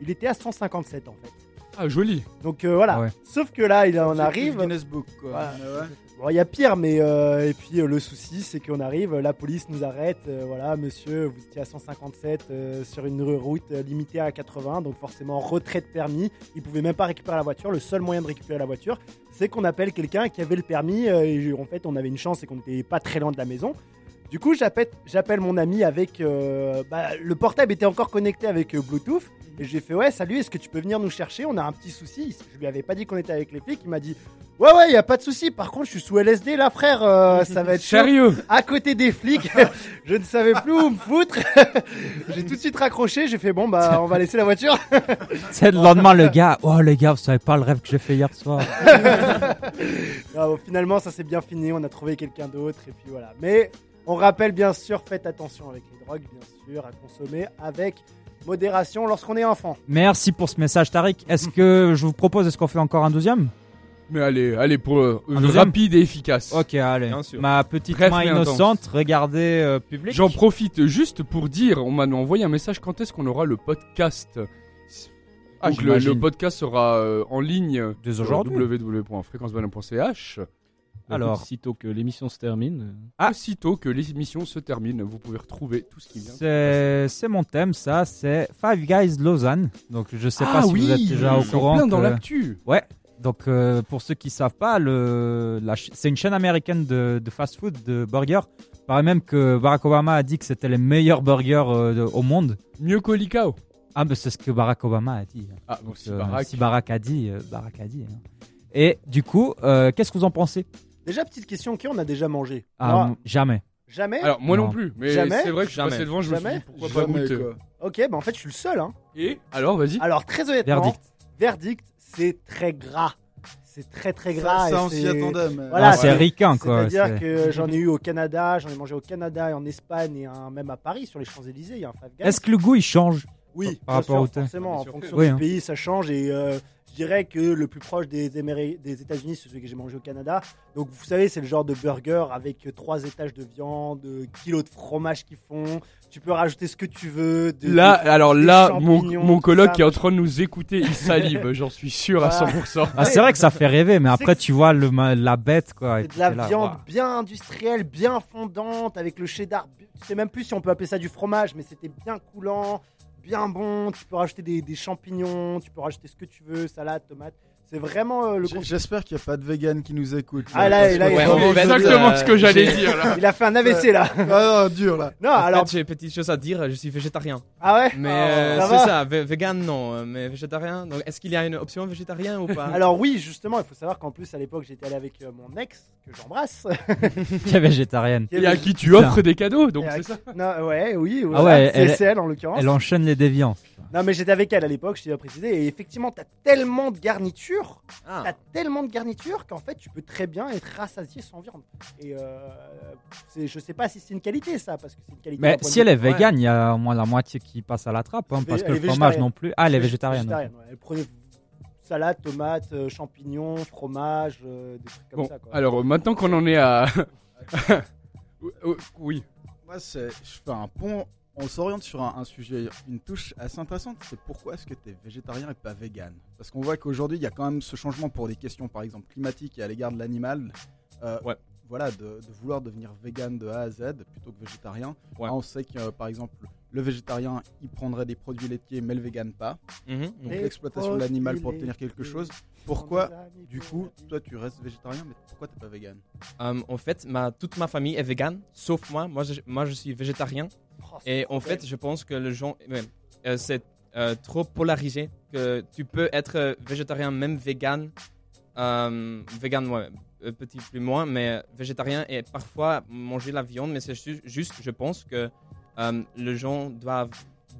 il était à 157 en fait. Ah, joli. Donc euh, voilà. Ah ouais. Sauf que là, il en arrive. pris le Guinness Book, quoi. Voilà. Mais ouais. Il y a pire, mais euh, puis euh, le souci, c'est qu'on arrive, la police nous arrête. euh, voilà, monsieur, vous étiez à 157 euh, sur une route limitée à 80, donc forcément retrait de permis. Il pouvait même pas récupérer la voiture. Le seul moyen de récupérer la voiture, c'est qu'on appelle quelqu'un qui avait le permis. et en fait, on avait une chance, et qu'on n'était pas très loin de la maison. Du coup, j'appelle, mon ami avec. euh, bah, le portable était encore connecté avec euh, Bluetooth. Et j'ai fait Ouais, salut, est-ce que tu peux venir nous chercher? On a un petit souci. Je lui avais pas dit qu'on était avec les flics. Il m'a dit Ouais, ouais, y a pas de souci. Par contre, je suis sous LSD là, frère. euh, ça va être. Sérieux? À côté des flics, <laughs> je ne savais plus où me foutre. <laughs> j'ai tout de suite raccroché. J'ai fait Bon, bah, on va laisser la voiture. <laughs> C'est le lendemain, le gars. Oh, les gars, vous savez pas le rêve que j'ai fait hier soir. Bon, finalement, ça s'est bien fini. On a trouvé quelqu'un d'autre. Et puis voilà. Mais on rappelle bien sûr, faites attention avec les drogues, bien sûr, à consommer avec modération lorsqu'on est enfant. Merci pour ce message, Tariq. Est-ce que je vous propose, est-ce qu'on fait encore un deuxième? Mais allez, allez pour euh, rapide et efficace. Ok, allez. Bien sûr. Ma petite Bref, main innocente, regardez euh, public. J'en profite juste pour dire, on m'a envoyé un message quand est-ce qu'on aura le podcast? Ah, Donc, le, podcast sera euh, en ligne Dès sur aujourd'hui. www.fréquencebanane.ch. Alors. Alors, sitôt que l'émission se termine. Ah. Aussitôt que l'émission se termine, vous pouvez retrouver tout ce qui vient. C'est c'est mon thème, ça. C'est Five Guys Lausanne. Donc, je sais pas Ah si oui, vous êtes déjà au courant. plein dans que- l'actu. Donc, euh, pour ceux qui savent pas, le, la c'est une chaîne américaine de, de fast-food, de burgers. Paraît même que Barack Obama a dit que c'était les meilleurs burgers euh, de- au monde. Mieux qu'Olikao. Ah, mais c'est ce que Barack Obama a dit. Ah, donc si Euh, Barack. si Barack a dit, euh, Barack a dit. hein. Et du coup, euh, qu'est-ce que vous en pensez? Déjà, petite question, qui on a déjà mangé? Ah, Moi, Jamais. Jamais? Alors, moi non, Non. plus, mais Jamais? c'est vrai que je suis Jamais. passé devant, je me suis Jamais? dit pourquoi pas Jamais, goûter. quoi. Ok, bah en fait, je suis le seul. Hein. Et alors, vas-y. Alors, très honnêtement, Verdict. verdict, c'est très gras. C'est très très gras. ça, et on s'y c'est- attendait. mais- Voilà, Ah, c'est c'est- ricain, quoi. C'est-à-dire c'est- que j'en ai eu au Canada, j'en ai mangé au Canada et en Espagne et un- même à Paris, sur les Champs-Élysées, il y a un Five Guys. Est-ce que le goût, il change Oui, par bien rapport sûr, au thé forcément, en Bien sûr. fonction Oui, du hein. pays, ça change et euh, je dirais que le plus proche des, Améri- des États-Unis, c'est celui que j'ai mangé au Canada. Donc vous savez, c'est le genre de burger avec trois étages de viande, kilos de fromage qu'ils font. Tu peux rajouter ce que tu veux. de- Là, alors des là, mon, mon tout coloc ça, qui est en train de nous écouter, il salive, j'en suis sûr à Voilà. 100%. Ah, c'est vrai que ça fait rêver, mais après, tu vois le, la bête, quoi. C'est de la là, viande bien industrielle, bien fondante, avec le cheddar. Je sais même plus si on peut appeler ça du fromage, mais c'était bien coulant, bien bon. Tu peux rajouter des, champignons, tu peux rajouter ce que tu veux, salade, tomate. C'est vraiment euh, le concept. J'espère qu'il n'y a pas de vegan qui nous écoute. Ah, là, là, que il Ouais, exactement euh, ce que j'allais j'ai- dire là. <laughs> Il a fait un AVC là. Ah, non, dur là. Non, En alors. fait, j'ai une petite chose à dire, je suis végétarien. Ah ouais? Mais Oh, euh, ça c'est va ça, vegan non, euh, mais végétarien. Donc est-ce qu'il y a une option végétarien ou pas? Alors oui, justement, il faut savoir qu'en plus à l'époque j'étais allé avec euh, mon ex que j'embrasse. <laughs> Qui est végétarienne. Et à qui tu offres des cadeaux, donc c'est ça. Non, ouais, oui, Ah ouais, elle en l'occurrence. Elle enchaîne les déviants. Non mais j'étais avec elle à l'époque, je t'ai précisé, et effectivement t'as tellement de garnitures, Ah. t'as tellement de garnitures qu'en fait tu peux très bien être rassasié sans viande. Et euh, je sais pas si c'est une qualité ça, parce que c'est une qualité. Mais si elle est vegan, il y a au moins la moitié qui passe à la trappe, hein, parce que le fromage non plus. Ah, elle est Vég- végétarienne. ouais. Elle prenait salade, tomate, euh, champignons, fromage, euh, des trucs comme Bon, ça. Quoi. alors euh, maintenant qu'on en est à. <laughs> <laughs> Oui. Moi, c'est, je fais un pont. On s'oriente sur un, un sujet, une touche assez intéressante. C'est pourquoi est-ce que tu es végétarien et pas vegan? Parce qu'on voit qu'aujourd'hui, il y a quand même ce changement pour des questions, par exemple climatiques et à l'égard de l'animal. Euh, Ouais. Voilà, de, de vouloir devenir vegan de A à Z plutôt que végétarien. Ouais. Là, on sait que, euh, par exemple, le végétarien, il prendrait des produits laitiers, mais le vegan pas. Mhm. Donc Les l'exploitation de l'animal pour obtenir quelque chose. Pourquoi, du coup, toi, tu restes végétarien, mais pourquoi t'es pas vegan? Euh, en fait, ma, toute ma famille est vegan, sauf moi. Moi, je, moi, je suis végétarien. Et en fait, je pense que le gens, ouais, euh, c'est euh, trop polarisé que tu peux être euh, végétarien, même vegan. Euh, vegan, ouais, petit plus moins, mais végétarien et parfois manger la viande. Mais c'est ju- juste, je pense que les gens doivent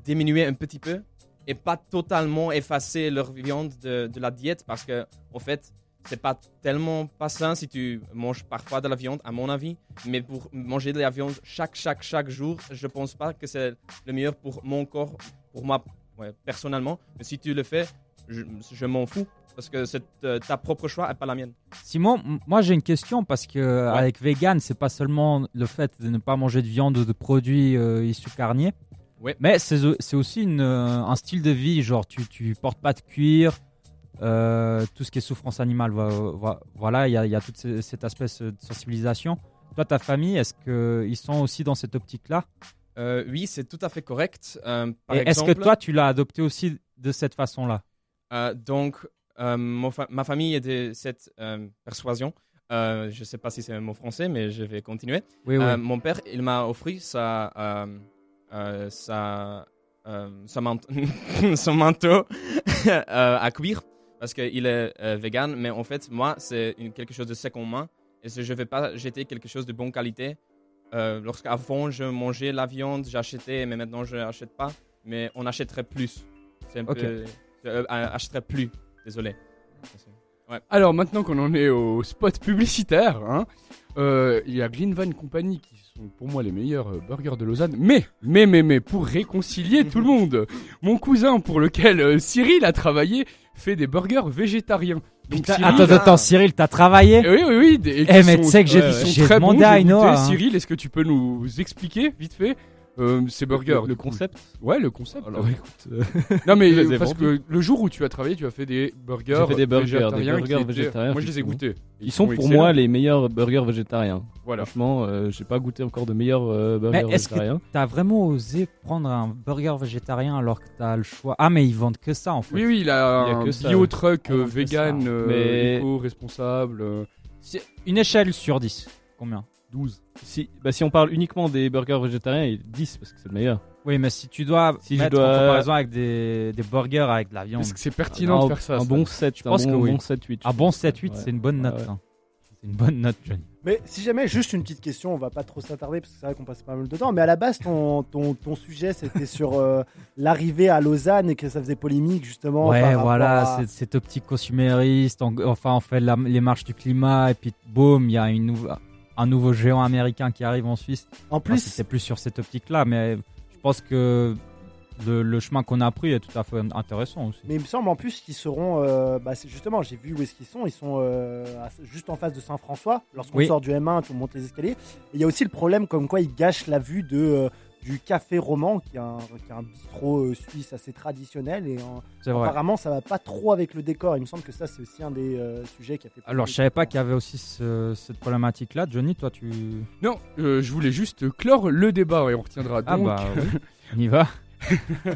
diminuer un petit peu et pas totalement effacer leur viande de, de la diète parce que, en fait, c'est pas tellement pas sain si tu manges parfois de la viande, à mon avis. Mais pour manger de la viande chaque, chaque, chaque jour, je pense pas que c'est le meilleur pour mon corps, pour moi, ouais, personnellement. Mais si tu le fais, je, je m'en fous parce que c'est euh, ta propre choix et pas la mienne. Simon, moi j'ai une question parce que avec vegan, c'est pas seulement le fait de ne pas manger de viande ou de produits euh, issus carniers, Ouais. mais c'est c'est aussi une, euh, un style de vie. Genre, tu, tu portes pas de cuir, euh, tout ce qui est souffrance animale. vo- vo- Voilà, il y a, il y a tout ce- cet aspect de sensibilisation. Toi, ta famille, est-ce qu'ils sont aussi dans cette optique-là? Euh, oui, c'est tout à fait correct. Euh, est-ce que toi, tu l'as adopté aussi de cette façon-là? Donc, fa- ma famille est de cette persuasion. Je ne sais pas si c'est un mot français, mais je vais continuer. Oui, oui. Mon père, il m'a offert sa, sa, <laughs> son manteau <laughs> à cuir parce qu'il est euh, vegan. Mais en fait, moi, c'est quelque chose de seconde main et je ne vais pas jeter quelque chose de bonne qualité. Euh, Lorsqu'avant, je mangeais la viande, j'achetais, mais maintenant, je n'achète pas. Mais on achèterait plus. C'est un Ok. peu. euh, achèterait plus. Désolé. Alors maintenant qu'on en est au spot publicitaire, hein, euh, il y a Green Van Company qui sont pour moi les meilleurs euh, burgers de Lausanne. Mais, mais, mais, mais, pour réconcilier tout le monde, mon cousin pour lequel euh, Cyril a travaillé fait des burgers végétariens. Donc, Putain, Cyril- attends, attends, Cyril, t'as travaillé Eh Oui, oui, oui. des- Eh, mais tu sais que j'ai- ouais, ouais, demandé bons, à hein. Cyril, est-ce que tu peux nous expliquer vite fait euh, ces burgers Le concept Ouais, le concept. Alors écoute, euh, <laughs> Non mais <laughs> parce que le jour où tu as travaillé, tu as fait des burgers, J'ai fait des burgers, des végétariens qui burgers étaient- végétariens, Moi je les ai goûtés. ils sont pour excellents. moi les meilleurs burgers végétariens. Voilà. Franchement, euh, j'ai pas goûté encore de meilleurs euh, burgers Mais est-ce que végétariens. t'as vraiment osé prendre un burger végétarien alors que t'as le choix? Ah, mais ils vendent que ça en fait. Oui oui, il a Il y a un que ça. bio truck c'est vegan, euh, Mais- éco responsable. euh, C'est Une échelle sur 10. Combien? 12. Si, bah, si on parle uniquement des burgers végétariens, il y a 10 parce que c'est le meilleur. Oui, mais si tu dois Si je mettre dois- en comparaison avec des, des burgers avec de la viande, Est-ce que c'est pertinent Un- de faire ça Un ça bon 7, Je pense un bon, que oui. bon 7, 8. un bon 7-8, Ouais. c'est une bonne note. Ouais, ouais. hein. C'est une bonne note, Johnny. Mais si jamais, juste une petite question, on va pas trop s'attarder parce que c'est vrai qu'on passe pas mal de temps. Mais à la base, ton, ton, ton sujet c'était sur euh, l'arrivée à Lausanne et que ça faisait polémique justement. Ouais, voilà, à- c'est cette optique consumériste. on- enfin, on fait la- les marches du climat et puis boum, il y a une nouveau- un nouveau géant américain qui arrive en Suisse. En Enfin, plus, c'est plus sur cette optique-là, mais je pense que le, le chemin qu'on a pris est tout à fait intéressant aussi. Mais il me semble en plus qu'ils seront. euh, bah, c'est justement, j'ai vu où est-ce qu'ils sont. Ils sont euh, juste en face de Saint-François. Lorsqu'on Oui. sort du M1, on monte les escaliers. Et il y a aussi le problème comme quoi ils gâchent la vue de, euh, du Café Roman, qui est un, qui est un bistrot euh, suisse assez traditionnel. Et euh, C'est vrai. apparemment, ça va pas trop avec le décor. Il me semble que ça, c'est aussi un des euh, sujets qui a fait. Alors, je savais pas qu'il y avait aussi ce- cette problématique-là. Johnny, toi, tu. Non, euh, je voulais juste clore le débat et on retiendra Ah donc. bah <laughs> oui. On y va. <laughs>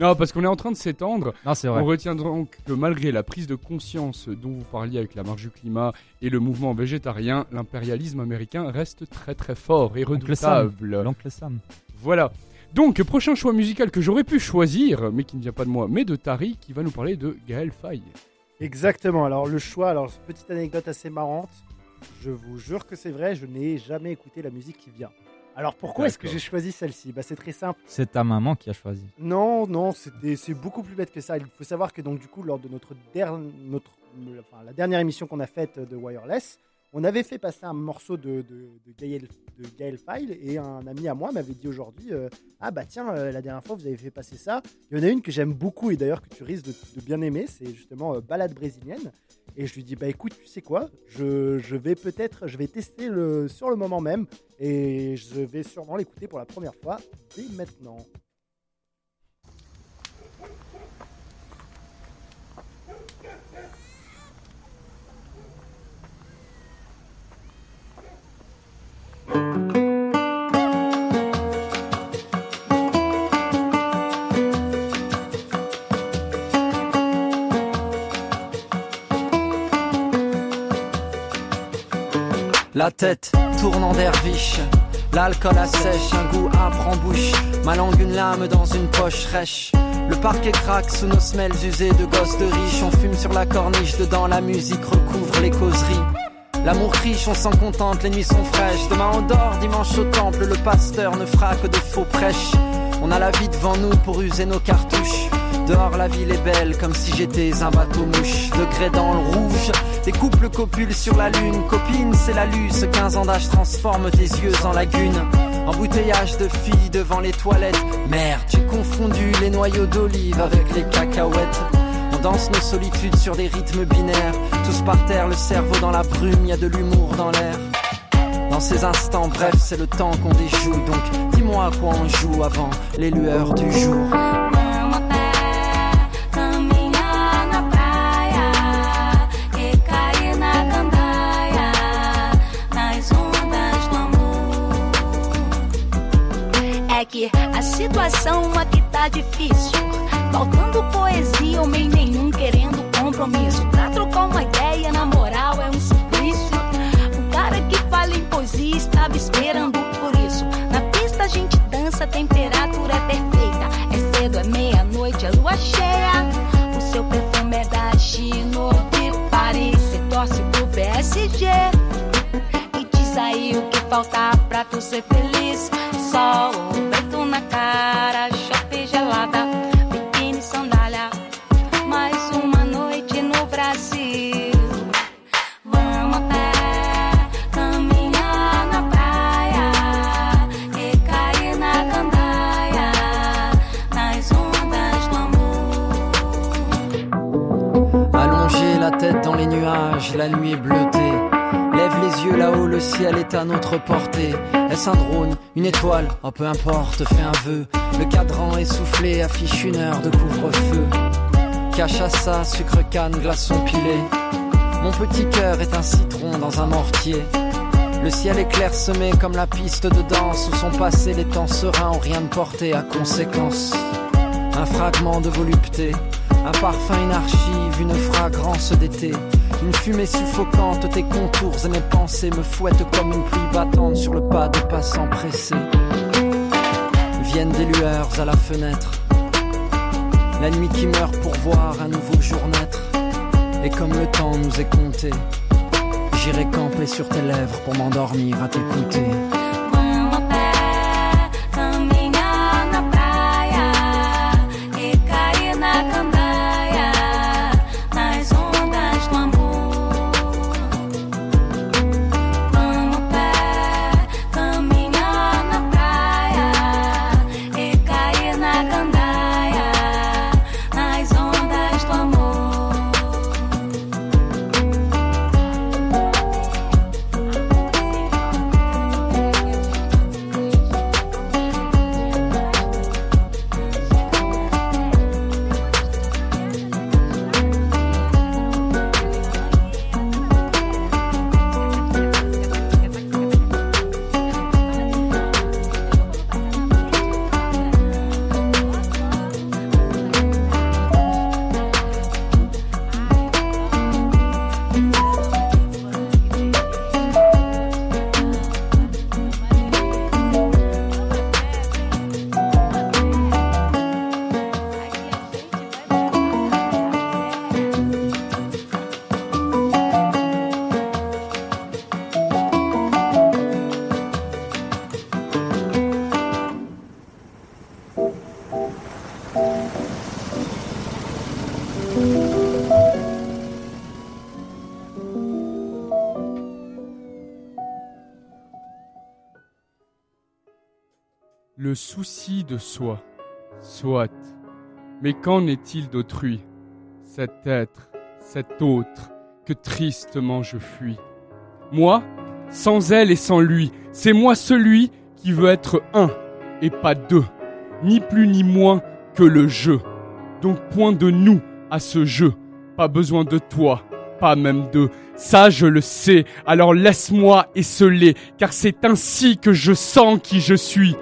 Non, parce qu'on est en train de s'étendre. Non, c'est On vrai. retient donc que malgré la prise de conscience dont vous parliez avec la marche du climat et le mouvement végétarien, l'impérialisme américain reste très très fort et redoutable. L'oncle Sam. Voilà. Donc, prochain choix musical que j'aurais pu choisir, mais qui ne vient pas de moi, mais de Tari, qui va nous parler de Gaël Faye. Exactement. Alors le choix, alors petite anecdote assez marrante. Je vous jure que c'est vrai, je n'ai jamais écouté la musique qui vient. Alors pourquoi est-ce que j'ai choisi celle-ci? Bah, C'est très simple. C'est ta maman qui a choisi. Non, non, c'est beaucoup plus bête que ça. Il faut savoir que donc du coup, lors de notre, dernière, notre enfin, la dernière émission qu'on a faite de Wireless, on avait fait passer un morceau de, de, Gaël, de Gaël File et un ami à moi m'avait dit aujourd'hui euh, Ah bah tiens, euh, la dernière fois vous avez fait passer ça. Il y en a une que j'aime beaucoup et d'ailleurs que tu risques de, de bien aimer, c'est justement euh, Balade brésilienne. Et je lui dis Bah écoute, tu sais quoi je, je vais peut-être, je vais tester le, sur le moment même et je vais sûrement l'écouter pour la première fois dès maintenant. La tête tourne en derviche, l'alcool assèche, un goût âpre en bouche, ma langue une lame dans une poche rêche. Le parquet craque sous nos semelles usées de gosses de riches, on fume sur la corniche, dedans la musique recouvre les causeries. L'amour riche, on s'en contente, les nuits sont fraîches. Demain on dort, dimanche au temple, le pasteur ne fera que de faux prêches. On a la vie devant nous pour user nos cartouches. Dehors la ville est belle comme si j'étais un bateau mouche. Degré dans le rouge, des couples copulent sur la lune. Copine, c'est la luce, 15 ans d'âge transforme tes yeux en lagune. Embouteillage de filles devant les toilettes. Merde, j'ai confondu les noyaux d'olive avec les cacahuètes. Danse nos solitudes sur des rythmes binaires. Tous par terre, le cerveau dans la brume, y a de l'humour dans l'air. Dans ces instants, bref, c'est le temps qu'on déjoue. Donc dis-moi à quoi on joue avant les lueurs du jour. Faltando poesia, homem nenhum querendo compromisso. Pra trocar uma ideia, na moral, é um suplício. O cara que fala em poesia estava esperando por isso. Na pista a gente dança, a temperatura é perfeita. É cedo, é meia-noite, é lua cheia. O seu perfume é da Chino de Paris. Cê torce pro PSG. E diz aí o que falta pra tu ser feliz. Sol, vento na cara, la nuit est bleutée. Lève les yeux là-haut, le ciel est à notre portée. Est-ce un drone, une étoile? Oh peu importe, fais un vœu. Le cadran essoufflé affiche une heure de couvre-feu. Cachaça, sucre canne, glaçon pilé. Mon petit cœur est un citron dans un mortier. Le ciel est clairsemé comme la piste de danse où sont passés les temps sereins ont rien de porté à conséquence. Un fragment de volupté, un parfum, une archive, une fragrance d'été. Une fumée suffocante, tes contours et mes pensées me fouettent comme une pluie battante sur le pas de passants pressés. Viennent des lueurs à la fenêtre. La nuit qui meurt pour voir un nouveau jour naître. Et comme le temps nous est compté, j'irai camper sur tes lèvres pour m'endormir à t'écouter. Vamos soi, soit. Mais qu'en est-il d'autrui Cet être, cet autre, que tristement je fuis? Moi, sans elle et sans lui, c'est moi celui qui veut être un et pas deux, ni plus ni moins que le jeu. Donc point de nous à ce jeu, pas besoin de toi, pas même d'eux. Ça je le sais, alors laisse-moi esseler, car c'est ainsi que je sens qui je suis.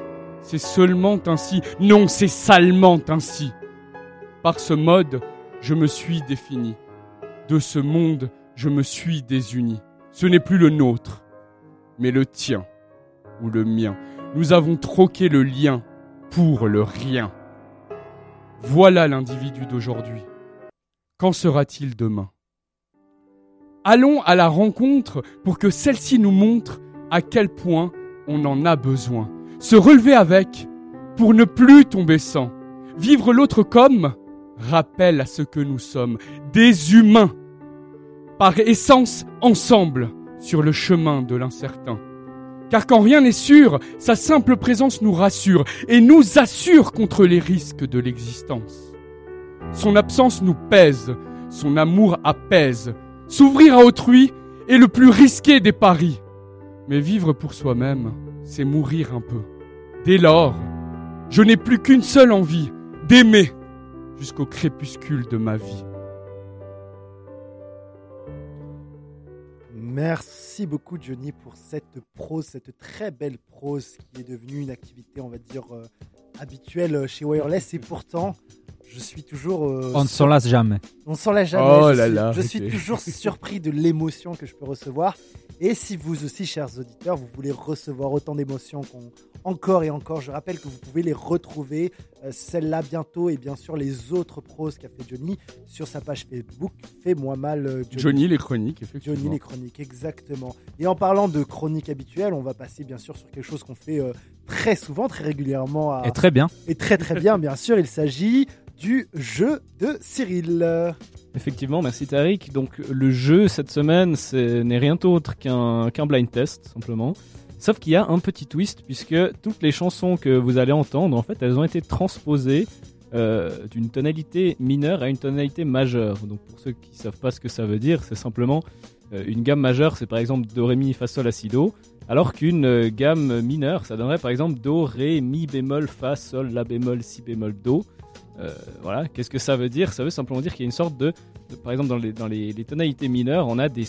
C'est seulement ainsi, non, c'est salement ainsi. Par ce mode, je me suis défini. De ce monde, je me suis désuni. Ce n'est plus le nôtre, mais le tien ou le mien. Nous avons troqué le lien pour le rien. Voilà l'individu d'aujourd'hui. Qu'en sera-t-il demain? Allons à la rencontre pour que celle-ci nous montre à quel point on en a besoin. Se relever avec pour ne plus tomber sans. Vivre l'autre comme rappel à ce que nous sommes, des humains, par essence ensemble sur le chemin de l'incertain. Car quand rien n'est sûr, sa simple présence nous rassure et nous assure contre les risques de l'existence. Son absence nous pèse, son amour apaise. S'ouvrir à autrui est le plus risqué des paris. Mais vivre pour soi-même, c'est mourir un peu. Dès lors, je n'ai plus qu'une seule envie, d'aimer jusqu'au crépuscule de ma vie. Merci beaucoup Johnny pour cette prose, cette très belle prose qui est devenue une activité, on va dire, euh, habituelle chez Wireless et pourtant, je suis toujours... euh, On ne s'en lasse jamais. On s'en lasse jamais. Oh je là suis, là, je suis toujours <laughs> surpris de l'émotion que je peux recevoir. Et si vous aussi, chers auditeurs, vous voulez recevoir autant d'émotions qu'on encore et encore, je rappelle que vous pouvez les retrouver, euh, celle-là bientôt et bien sûr les autres proses qu'a fait Johnny sur sa page Facebook. Fais-moi mal, euh, Johnny. Johnny les chroniques, effectivement. Johnny les chroniques, exactement. Et en parlant de chroniques habituelles, on va passer bien sûr sur quelque chose qu'on fait euh, très souvent, très régulièrement. À... Et très bien. Et très très bien, bien sûr, il s'agit du jeu de Cyril. Effectivement, merci Tariq. Donc le jeu cette semaine, ce n'est rien d'autre qu'un blind test simplement. Sauf qu'il y a un petit twist puisque toutes les chansons que vous allez entendre, en fait, elles ont été transposées euh, d'une tonalité mineure à une tonalité majeure. Donc pour ceux qui savent pas ce que ça veut dire, c'est simplement euh, une gamme majeure, c'est par exemple do, ré, mi, fa, sol, la, si, do. Alors qu'une euh, gamme mineure, ça donnerait par exemple do, ré, mi bémol, fa, sol, la bémol, si bémol, do. Euh, voilà, qu'est-ce que ça veut dire? Ça veut simplement dire qu'il y a une sorte de, par exemple dans les, dans les, tonalités mineures, on a des,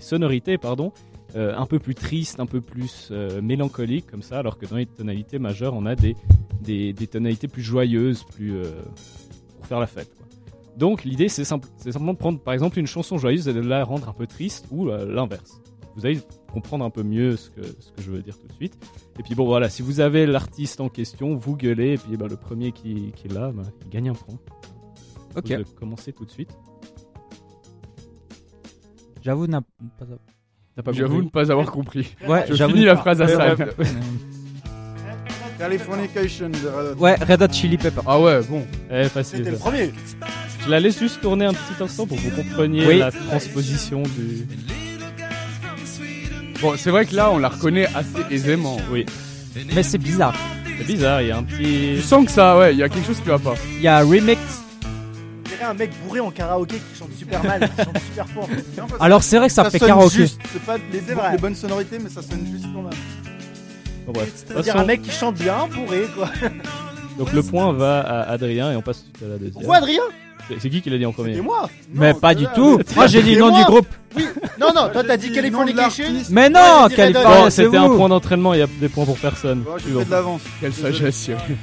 sonorités pardon, euh, un peu plus tristes, un peu plus mélancoliques comme ça, alors que dans les tonalités majeures, on a des, des, tonalités plus joyeuses, plus pour faire la fête. Donc l'idée c'est simple, simplement de prendre par exemple une chanson joyeuse et de la rendre un peu triste ou l'inverse. Vous allez comprendre un peu mieux ce que, ce que je veux dire tout de suite. Et puis bon voilà, si vous avez l'artiste en question, vous gueulez et puis bah, le premier qui, qui est là, bah, il gagne un point. Ok. Vous commencez tout de suite. J'avoue n'a pas. T'as pas J'avoue compris ne pas avoir compris. Ouais, Je finis la phrase à ça. Californication de Red Hot. Ouais, Red Hot Chili Pepper. Ah ouais, bon. Eh, facile. C'était le premier. Je la laisse juste tourner un petit instant pour que vous compreniez Oui. la transposition du. Bon, c'est vrai que là, on la reconnaît assez aisément. Oui. Mais c'est bizarre. C'est bizarre, il y a un Tu petit. sens que ça, ouais, il y a quelque chose qui va pas. Il y a un remix. On dirait un mec bourré en karaoké qui chante super mal, qui chante super fort. <laughs> Alors c'est vrai que ça, fait sonne karaoké. juste. C'est pas les, C'est vrai. les bonnes sonorités, mais ça sonne juste quand même. Bon, bref. C'est-à-dire façon, un mec qui chante bien, bourré quoi. Donc le point va à Adrien et on passe tout à la deuxième. Pourquoi Adrien? C'est- C'est qui qui l'a dit en premier Et moi Mais Non, pas c'est du là, tout. Moi j'ai dit le nom du groupe. Non, non, toi t'as dit le nom de Californication. Mais non, c'est c'était un point d'entraînement, il y a des points pour personne. J'ai fait de l'avance. Quelle sagesse, Cyril. <laughs>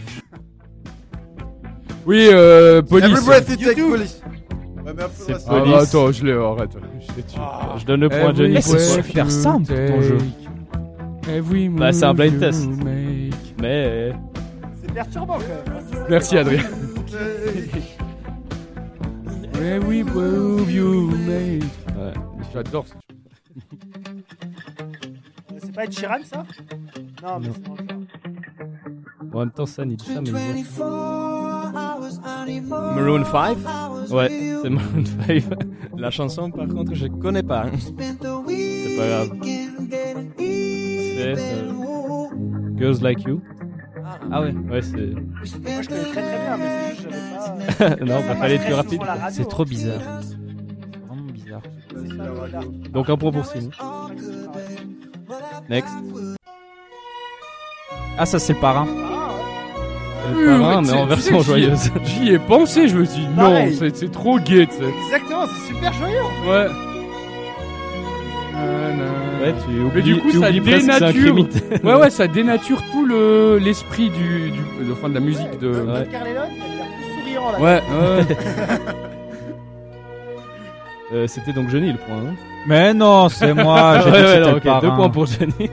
Oui, euh, police. Every breath you take, YouTube. police. Ouais, mais après, C'est Ah, Police. bah, attends, je l'ai, arrête. Je l'ai tué. Je donne le point à Johnny. Mais c'est super simple, ton jeu. Every Bah, c'est un blind test. Mais C'est perturbant quand même. Merci, Adrien. <laughs> Every move you make. ouais. J'adore ça. C'est pas Ed Sheeran ça? Non, mais Non. c'est dans le genre. en même temps, ça, il dit ça, mais. Maroon 5 Ouais, c'est Maroon 5. <laughs> La chanson, par contre, je connais pas. C'est pas grave. C'est euh, Girls Like You. Ah ouais. Ouais, c'est. Moi je connais très très bien, mais c'est juste que j'avais pas. <laughs> non, bah, fallait être plus rapide. C'est trop bizarre. C'est vraiment bizarre. Donc un point pour Simon. Next. Ah ça c'est le parrain. C'est le parrain, tu mais sais- en tu version joyeuse. J'y ai pensé, je me suis dit non, c'est trop gay, tu sais. Exactement, c'est super joyeux. Ouais. Ouais, tu Mais oublies, du coup, tu ça dénature. <laughs> Ouais, ouais, ça dénature tout le l'esprit du, du, enfin, de la musique de. Ouais. Souriant là. Ouais, ouais. <laughs> Euh, C'était donc Johnny le point. hein. Mais non, c'est moi. <laughs> J'ai Ouais, ouais. Deux points pour Johnny.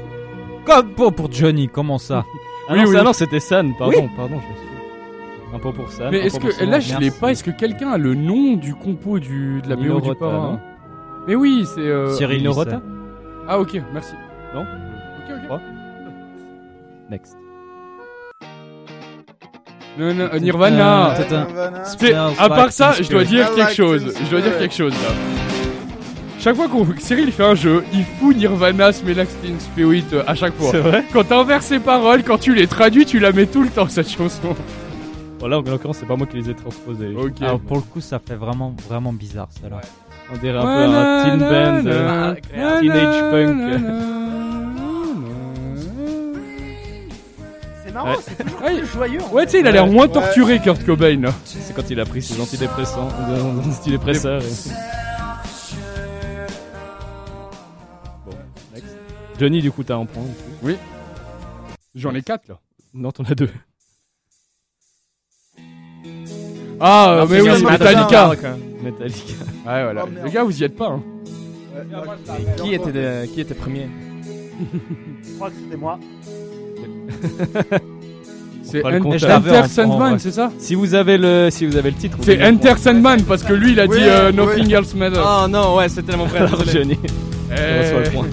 Comme pour, pour Johnny, comment ça? Ah Oui, non, oui. ça, non, c'était San. Pardon, pardon, je me suis. Un point pour San. Mais un est-ce que là, je l'ai pas. Est-ce que quelqu'un a le nom du compo du de la BO du parrain? non Mais oui, c'est. euh, Cyril Nino Lissa. Rota Ah ok, merci. Non Ok, ok. Next. Non, non, euh, Nirvana. Euh, Smells à part ça, je dois dire quelque chose. Je dois dire quelque chose là. Chaque fois qu'on Cyril fait un jeu, il fout Nirvana, Smell Like Teen Spirit euh, à chaque fois. C'est vrai Quand t'inverses ses paroles, quand tu les traduis, tu la mets tout le temps cette chanson. Bon, là, en l'occurrence, c'est pas moi qui les ai transposés. Ok. Alors pour le coup, ça fait vraiment vraiment bizarre celle-là. On dirait un peu un teen band, euh, teenage punk. C'est marrant, Ouais. c'est toujours plus joyeux. en Ouais, tu sais, il a l'air moins torturé, Kurt Cobain. là. C'est quand il a pris ses antidépressants, des antidépresseurs. et- Bon, next. Johnny, du coup, t'as un point. du coup. J'en ai 4 là. Non, t'en as deux. Ah, euh, Non, mais c'est oui, Metallica. Metallica. Ouais, <laughs> voilà. Oh. Les gars, vous y êtes pas. Hein. Qui était, de- qui était premier Je crois que c'était moi. <laughs> C'est fera le Enter Sandman, c'est ça Si vous avez le, si vous avez le titre, vous C'est Enter Sandman parce que lui il a dit Oui, euh, oui. Nothing Else Matters. Oh non, ouais, c'était mon frère. Alors, désolé. Johnny, Eh. le point.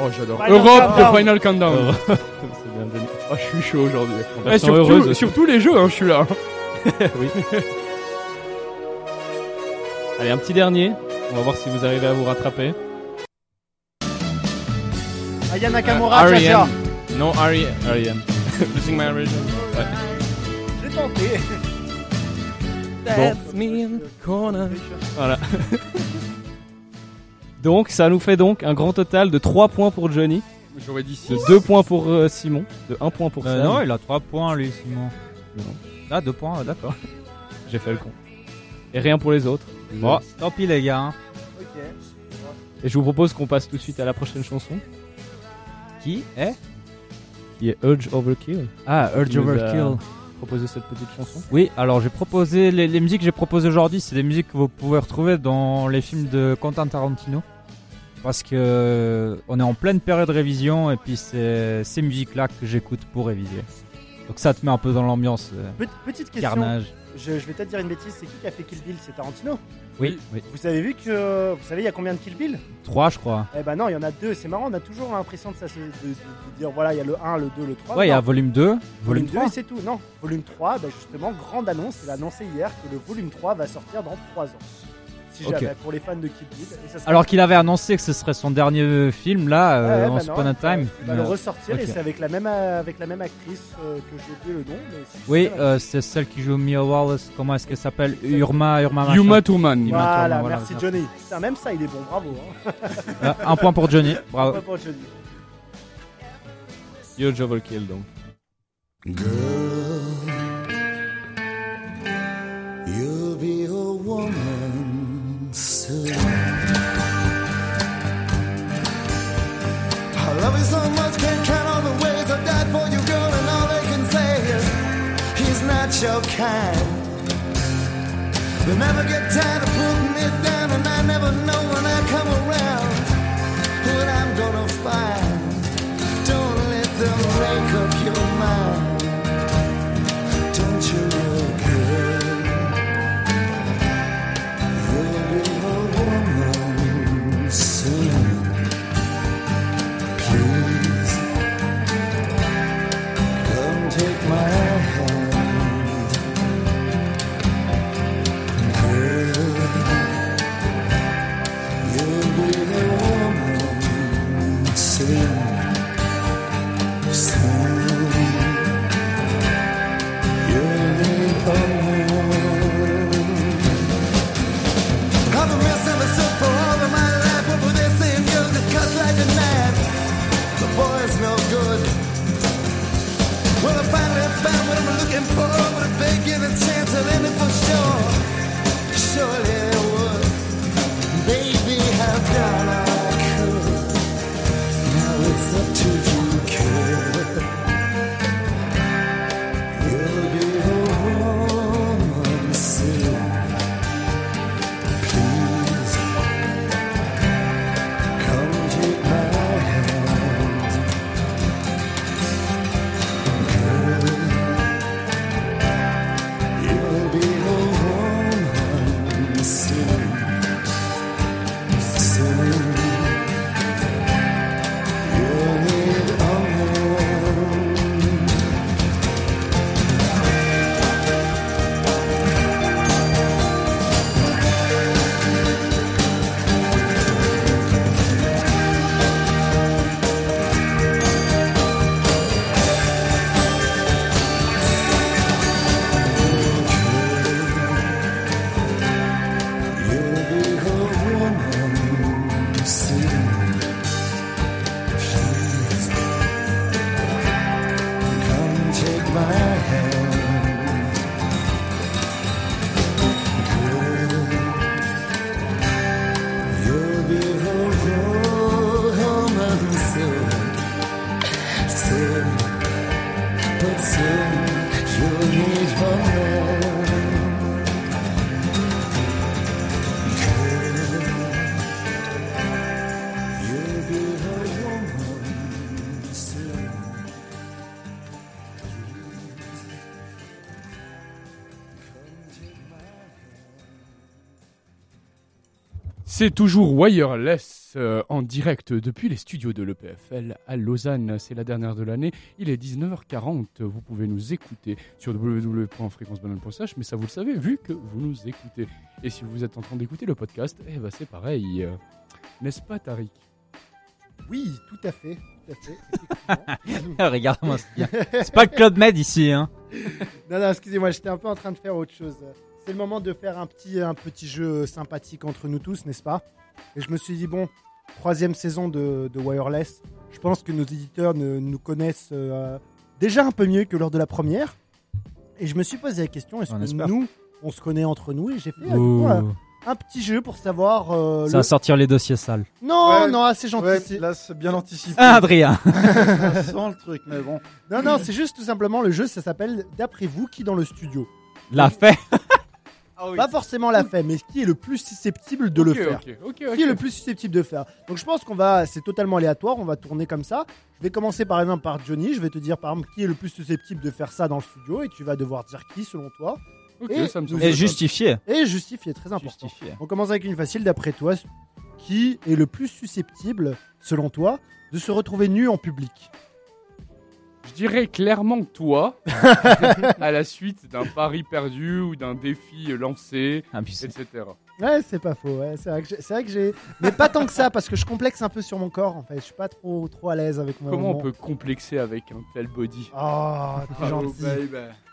Oh, j'adore. Europe de Final Countdown. <laughs> Oh. Oh, je suis chaud aujourd'hui. En Eh, version sur, heureuse tout- aussi. sur tous les jeux, hein, je suis là. <laughs> oui. Allez, un petit dernier. On va voir si vous arrivez à vous rattraper. Aya Nakamura, R.E.M. Jaja. Non. <laughs> Losing My Religion. Ouais. J'ai tenté. That's me in the corner. Voilà. <laughs> donc, ça nous fait donc un grand total de 3 points pour Johnny, J'aurais dit de 6. 2 points pour euh, Simon, de 1 point pour Euh, Sam. non, il a 3 points lui, Simon. Ah, 2 points, d'accord. <laughs> J'ai fait le con. Et rien pour les autres. Bon, tant pis les gars. hein. Ok. Et je vous propose qu'on passe tout de suite à la prochaine chanson, Qui est qui est Urge Overkill. Ah, Urge Qui nous a Overkill. Proposé cette petite chanson. Oui, alors j'ai proposé les, les musiques que j'ai proposées aujourd'hui, c'est des musiques que vous pouvez retrouver dans les films de Quentin Tarantino. Parce que euh, on est en pleine période de révision et puis c'est ces musiques-là que j'écoute pour réviser. Donc ça te met un peu dans l'ambiance euh, Pe- Petite question. carnage. Je, je vais peut-être dire une bêtise. C'est qui qui a fait Kill Bill? C'est Tarantino? Oui, oui. Vous avez vu que. Vous savez, il y a combien de Kill Bill? 3 je crois. Eh ben non, il y en a deux. C'est marrant, on a toujours l'impression de, ça de, de- de dire voilà, il y a le 1, le 2, le 3. Ouais, il y a volume 2, volume volume 2 3. et c'est tout. Non, volume 3, bah justement, grande annonce. Il a annoncé hier que le volume 3 va sortir dans 3 ans. Si Ok. jamais, pour les fans de Kill Bill. Et ça sera- Alors qu'il avait annoncé que ce serait son dernier film là, euh, ouais, Once bah Upon non, a Time. Il va le ressortir et c'est avec la même, avec la même actrice euh, que j'ai oublié le nom. Mais Oui, c'est- euh, c'est celle qui joue Mia Wallace. Comment est-ce qu'elle s'appelle? Urma, Urma. machin. Yuma Thurman. Yuma Voilà, merci. Johnny. Putain, même ça, il est bon, bravo. Hein. <laughs> Un point pour Johnny. Bravo. Pas pour Johnny. Overkill donc. You'll be a woman soon. I love you so much, can't count all the ways I died for you, girl, and all they can say is he's not your kind. They never get tired of putting it down, and I never know when I come around what I'm gonna find. Don't let them make chance of ending for sure. Surely. C'est toujours Wireless euh, en direct depuis les studios de l'EPFL à Lausanne. C'est la dernière de l'année. Il est 19h40. Vous pouvez nous écouter sur www.fréquencebanane.ch, mais ça vous le savez vu que vous nous écoutez. Et si vous êtes en train d'écouter le podcast, eh ben c'est pareil. Euh, N'est-ce pas, Tariq? Oui, tout à fait. Tout à fait. <laughs> Regarde-moi ce qu'il y a. C'est pas le Club Med ici, hein. non, non, excusez-moi, j'étais un peu en train de faire autre chose. C'est le moment de faire un petit, un petit jeu sympathique entre nous tous, n'est-ce pas? Et je me suis dit, bon, troisième saison de, de Wireless, je pense que nos éditeurs ne- nous connaissent euh, déjà un peu mieux que lors de la première. Et je me suis posé la question, est-ce que espère. nous, on se connaît entre nous? Et j'ai fait coup, un, petit jeu pour savoir... euh, Ça le- va sortir les dossiers sales. Non, Ouais, non, ah, c'est gentil. Ouais, là c'est bien anticipé. Ah, Adrien <laughs> <laughs> Ça sent le truc, mais bon. Non, non, c'est juste tout simplement le jeu, ça s'appelle D'après vous, qui dans le studio? L'a fait. Pas forcément l'a fait, mais qui est le plus susceptible de le faire Qui est le plus susceptible de faire Donc je pense qu'on va, c'est totalement aléatoire, on va tourner comme ça. Je vais commencer par exemple par Johnny, je vais te dire par exemple qui est le plus susceptible de faire ça dans le studio et tu vas devoir dire qui selon toi Ok, Et- ça me Et semble Et justifier, très important. Justifié. On commence avec une facile d'après toi. Qui est le plus susceptible, selon toi, de se retrouver nu en public? Dirais clairement toi, <laughs> à la suite d'un pari perdu ou d'un défi lancé, Ah, etc. Ouais, c'est pas faux. Ouais. C'est vrai que j'ai- mais pas tant que ça parce que je complexe un peu sur mon corps en fait. Je suis pas trop trop à l'aise avec moi. Comment on peut complexer avec un tel body? Oh, t'es gentil.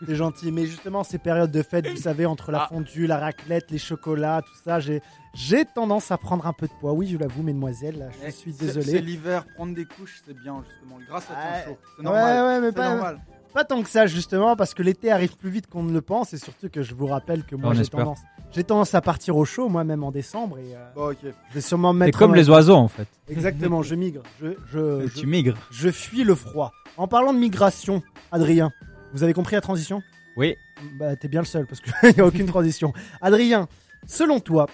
T'es gentil, mais justement, ces périodes de fête, vous savez, entre la Ah. fondue, la raclette, les chocolats, tout ça, j'ai, j'ai tendance à prendre un peu de poids. Oui, je l'avoue, mesdemoiselles, je suis C'est- C'est désolé. l'hiver, prendre des couches, c'est bien justement. Grâce à Ouais. ton chaud. C'est Ouais, normal. ouais, mais C'est pas, normal. pas tant que ça, justement, parce que l'été arrive plus vite qu'on ne le pense, et surtout que je vous rappelle que moi, j'ai tendance, j'ai tendance à partir au chaud, moi-même en décembre, et euh, Bon, ok. je vais sûrement me C'est mettre. comme en- les oiseaux, en fait. Exactement, je migre. Je, je, je, Tu migres. je fuis le froid. En parlant de migration, Adrien, vous avez compris la transition? Oui. Bah, t'es bien le seul parce qu'il <laughs> n'y a aucune transition. Adrien, selon toi,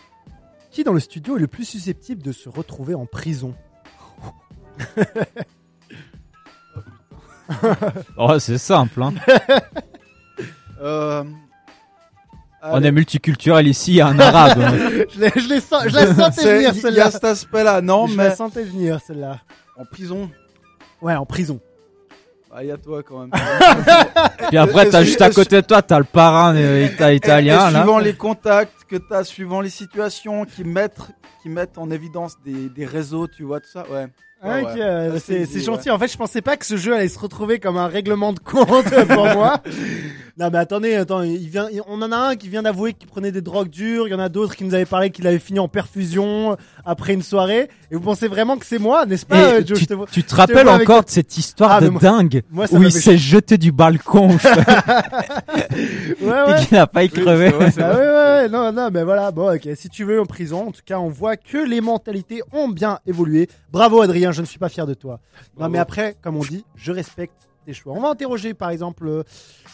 qui dans le studio est le plus susceptible de se retrouver en prison <laughs> Oh, c'est simple, hein. <laughs> Euh, On est multiculturel ici, il y a un arabe. hein. <laughs> je, l'ai- je, l'ai sen- je la sentais venir Il y celle-là. a cet aspect-là, non, je mais la sentais venir celle-là. en prison, Ouais, en prison. ah, il y a toi quand même. Puis après, t'as juste à côté de toi, t'as le parrain euh, ita- italien, Et là. suivant les contacts que tu as, suivant les situations qui mettent, qui mettent en évidence des, des réseaux, tu vois, tout ça, ouais. Ouais, euh, c'est gentil. En fait, je pensais pas que ce jeu allait se retrouver comme un règlement de compte <laughs> pour moi. Non, mais attendez, attends, il vient, il- on en a un qui vient d'avouer qu'il prenait des drogues dures. Il y en a d'autres qui nous avaient parlé qu'il avait fini en perfusion après une soirée. Et vous pensez vraiment que c'est moi, n'est-ce pas, Et euh, Joe tu, Je te vois- tu te rappelles avec- encore de cette histoire Ah, de moi- dingue moi, où il s'est jeté du balcon <laughs> Ouais, ouais. et qu'il n'a pas y crevé. Oui, Ah ouais, ouais, ouais, non, non, mais voilà, bon, ok, si tu veux en prison, en tout cas, on voit que les mentalités ont bien évolué. Bravo, Adrien, je ne suis pas fier de toi. Non, mais après, comme on dit, je respecte tes choix. On va interroger, par exemple, euh,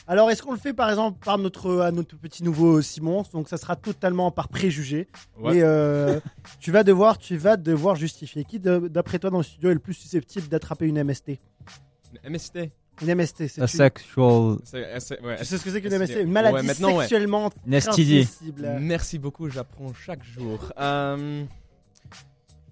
alors, est-ce qu'on le fait, par exemple, par notre, à notre petit nouveau Simon? Donc, ça sera totalement par préjugé. Ouais. Et euh, tu vas devoir, tu vas devoir justifier. Qui, d'après toi, dans le studio, est le plus susceptible d'attraper une MST MST. Une MST, c'est A une- sexual. C'est- c'est- ouais, Tu sais ce que c'est qu'une MST Une maladie ouais, sexuellement. Merci beaucoup, j'apprends chaque jour. Euh,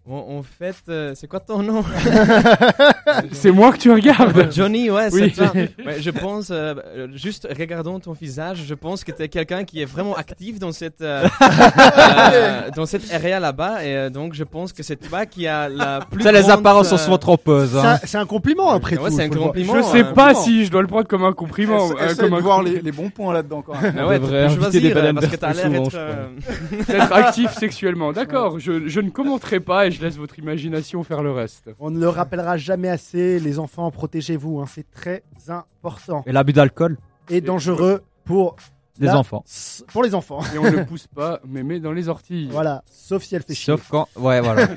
en, en fait, euh, c'est quoi ton nom <laughs> <laughs> C'est moi que tu regardes. Johnny, ouais, Oui. c'est. <laughs> Ouais, je pense, euh, euh, juste regardons ton visage, je pense que tu es quelqu'un qui est vraiment actif dans cette, euh, euh, dans cette area là-bas, et euh, donc je pense que c'est toi qui a la plus Ça, les grande, apparences euh, sont trompeuses. C'est Hein. un- C'est un compliment après Ouais, tout. c'est un faut le voir. compliment. Je sais pas si je dois le prendre comme un compliment. Euh, comme de un voir les, les bons points là-dedans quand même. Ah ouais, On tu devrait peux inviter des choisir, euh, bananes parce que t'as plus l'air souvent, être, je euh, D'être actif sexuellement. D'accord, je, je ne commenterai pas et je laisse votre imagination faire le reste. On ne le rappellera jamais assez, les enfants, protégez-vous, hein, c'est très important Et l'abus d'alcool et dangereux pour, des Là- enfants. pour les enfants. Et on ne pousse pas mémé dans les orties. Voilà, sauf si elle fait chier. Sauf quand. Ouais, voilà.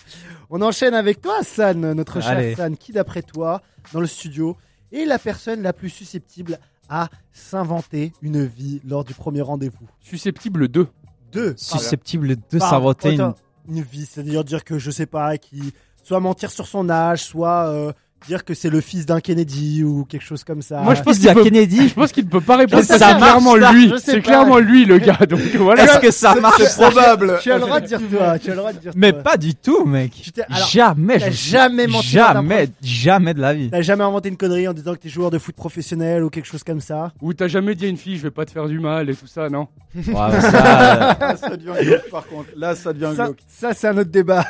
<laughs> On enchaîne avec toi, San, notre cher Allez. San, qui d'après toi, dans le studio, est la personne la plus susceptible à s'inventer une vie lors du premier rendez-vous? Susceptible de. Deux. Susceptible de s'inventer une. Une vie, c'est-à-dire dire que je sais pas, qui soit mentir sur son âge, soit euh, dire que c'est le fils d'un Kennedy ou quelque chose comme ça. Moi, je pense qu'il peut- Kennedy Je pense qu'il ne peut pas répondre. C'est clairement ça, lui. C'est clairement lui le gars. Donc voilà. Est-ce que ça marche? C'est probable. Tu as le droit de dire toi, tu as le droit de dire Mais toi. pas du tout, mec. Alors, jamais. jamais menti Jamais, jamais de la vie. T'as jamais inventé une connerie en disant que t'es joueur de foot professionnel ou quelque chose comme ça? Ou t'as jamais dit à une fille, je vais pas te faire du mal et tout ça, non? <laughs> Ouais, mais ça, euh, Là, ça devient glauque par contre. Là, ça devient Ça, glauque. ça, c'est un autre débat.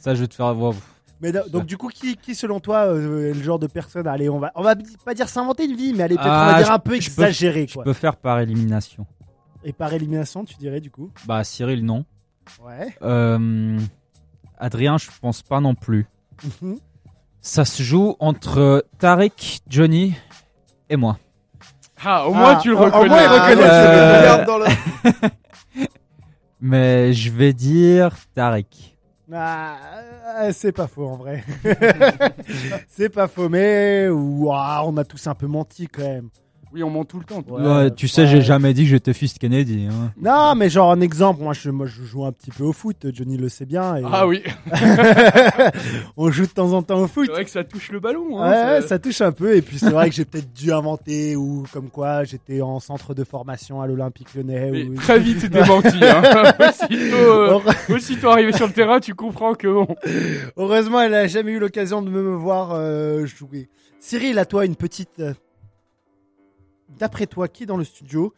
ça, je vais te faire voir. Mais do- donc du coup, qui, qui selon toi euh, est le genre de personne Allez, on va, on va pas dire s'inventer une vie, mais allez peut-être on va Ah, dire un peu exagéré Je quoi. peux faire par élimination. Et par élimination, tu dirais du coup? Bah, Cyril, non. Ouais. Euh, Adrien, je pense pas non plus. Mhm. Ça se joue entre Tariq, Johnny et moi. Ah, au moins Ah, tu le au- au reconnais. moins, il reconnaît, Euh, Regarde dans le- <laughs> Mais je vais dire Tariq. Ah, euh, c'est pas faux en vrai. <laughs> c'est pas faux, mais ouah, on a tous un peu menti quand même. Oui, on ment tout le temps. toi. Ouais, Ouais, tu sais, ouais. j'ai jamais dit que j'étais fils de Kennedy. hein. Non, mais genre un exemple, moi je, moi je joue un petit peu au foot, Johnny le sait bien. et- Ah oui, <laughs> on joue de temps en temps au foot. c'est vrai que ça touche le ballon. Hein, Ouais, ça- ça touche un peu. Et puis c'est vrai que j'ai peut-être dû inventer ou comme quoi j'étais en centre de formation à l'Olympique Lyonnais. Mais ou- très vite démenti. <laughs> Hein. <laughs> aussitôt, euh, aussitôt arrivé sur le terrain, tu comprends que bon. Heureusement, elle a jamais eu l'occasion de me voir euh, jouer. Cyril, à toi une petite. D'après toi, qui dans le studio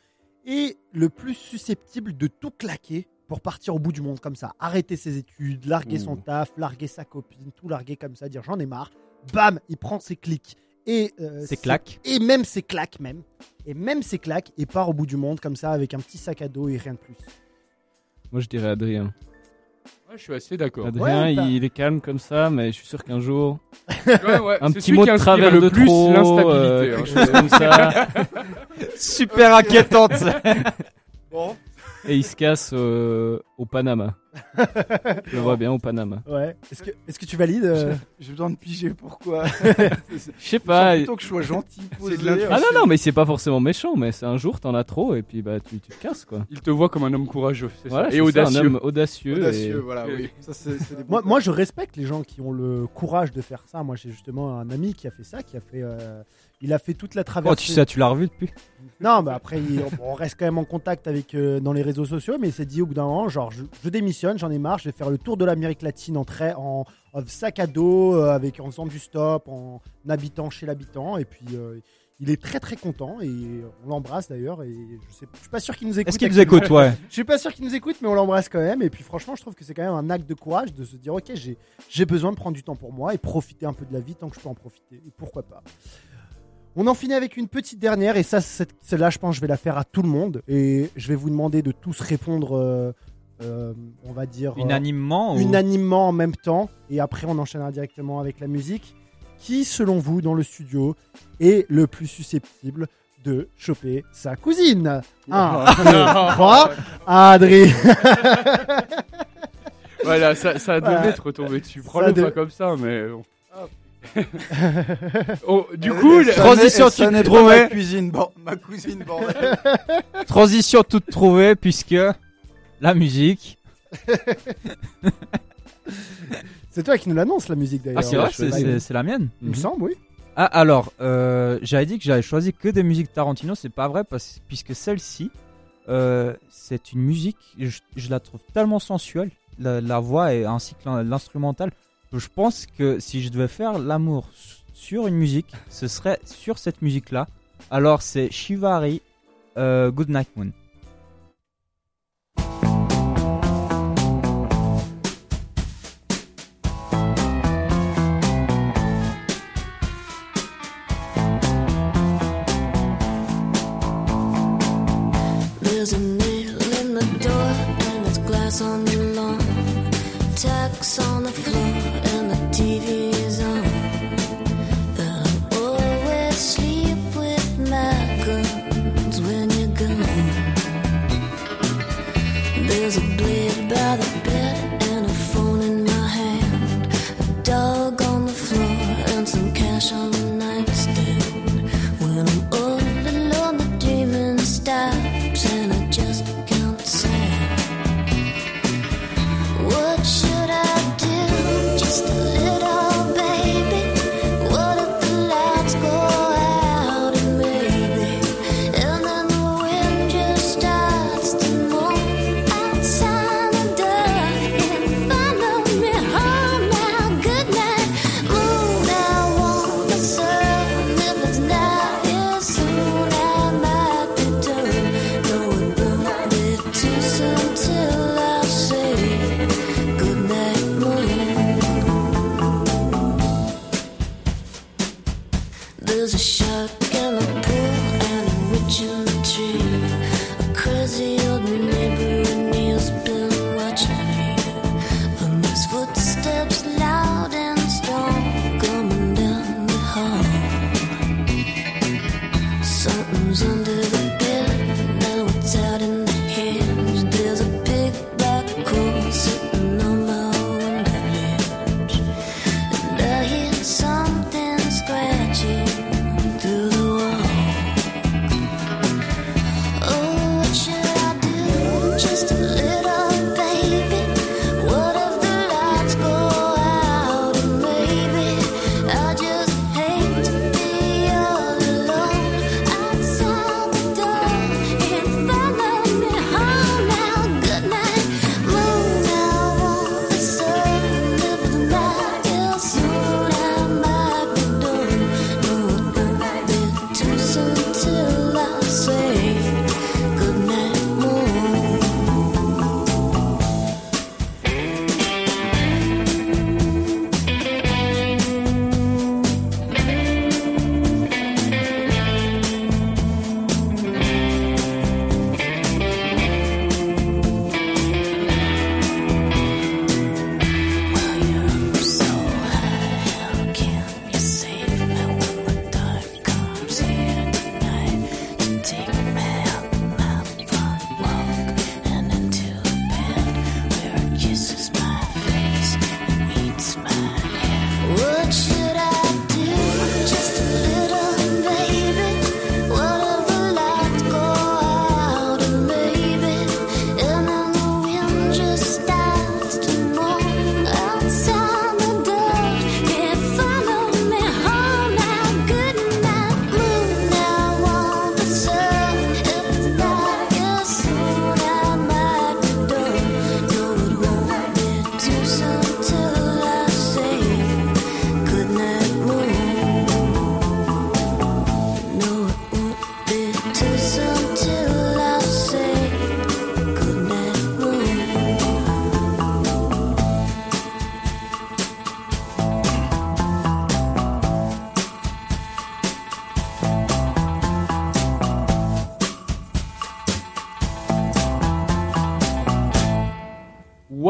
est le plus susceptible de tout claquer pour partir au bout du monde comme ça? Arrêter ses études, larguer son taf, larguer sa copine, tout larguer comme ça, dire j'en ai marre. Bam, il prend ses clics et euh, C'est claque. et même ses claques même et même ses claques et part au bout du monde comme ça avec un petit sac à dos et rien de plus. Moi, je dirais Adrien. Ouais, je suis assez d'accord. Adrien, Ouais, t'as- il est calme comme ça, mais je suis sûr qu'un jour, Ouais, ouais, un c'est petit celui mot qui de inspire travers le de plus trop, l'instabilité. euh, hein. quelque chose comme ça, <laughs> Super inquiétante. Bon, <laughs> et il se casse euh, au Panama. Je le vois bien au Panama. ouais. Est-ce que est-ce que tu valides euh J'ai besoin de piger pourquoi. <laughs> Je sais pas. Plutôt que je sois gentil, posé. de. Ah non, non, mais c'est pas forcément méchant, mais c'est un jour, t'en as trop, et puis bah tu, tu te casses quoi. Il te voit comme un homme courageux, c'est Voilà, ça. c'est Et ça, audacieux. un homme audacieux. Audacieux, et- voilà, oui. Ça, c'est c'est des bons Moi, moi, je respecte les gens qui ont le courage de faire ça. Moi, j'ai justement un ami qui a fait ça, qui a fait, euh, il a fait toute la traversée. Oh, tu sais, tu l'as revu depuis Non, mais après, il- on reste quand même en contact avec euh, dans les réseaux sociaux, mais il s'est dit au bout d'un moment, genre, je, je démissionne, j'en ai marre, je vais faire le tour de l'Amérique latine en, trai- en, en sac à dos, euh, avec en faisant du stop, en habitant chez l'habitant, et puis. euh, il est très très content et on l'embrasse d'ailleurs et je sais je suis pas sûr qu'il nous écoute. Est-ce qu'il nous écoute, ouais <laughs> Je suis pas sûr qu'il nous écoute, mais on l'embrasse quand même. Et puis franchement, je trouve que c'est quand même un acte de courage de se dire ok, j'ai besoin de prendre du temps pour moi et profiter un peu de la vie tant que je peux en profiter. Et pourquoi pas. On en finit avec une petite dernière et ça, celle-là, je pense, que je vais la faire à tout le monde et je vais vous demander de tous répondre, euh, euh, on va dire euh, Unanimement ou- unanimement en même temps et après on enchaînera directement avec la musique. Qui, selon vous, dans le studio, est le plus susceptible de choper sa cousine 1, 2, 3, Adrien. <laughs> Voilà, ça, ça devait Voilà. te retomber dessus. Prends-le de- pas comme ça, mais bon. Oh, du coup, transition toute trouvée. Ma cuisine, bon, ma cousine, bordel. Transition toute trouvée puisque la musique. <laughs> C'est toi qui nous l'annonce, la musique d'ailleurs. Ah, c'est vrai, Ouais, c'est- la mienne. Il me semble, oui. Ah, alors, euh, j'avais dit que j'avais choisi que des musiques Tarantino, c'est pas vrai, parce, puisque celle-ci, euh, c'est une musique, je, je la trouve tellement sensuelle, la, la voix et ainsi que l'in- l'instrumental, que je pense que si je devais faire l'amour sur une musique, ce serait sur cette musique-là. Alors, c'est Shivari, euh, Good Night Moon.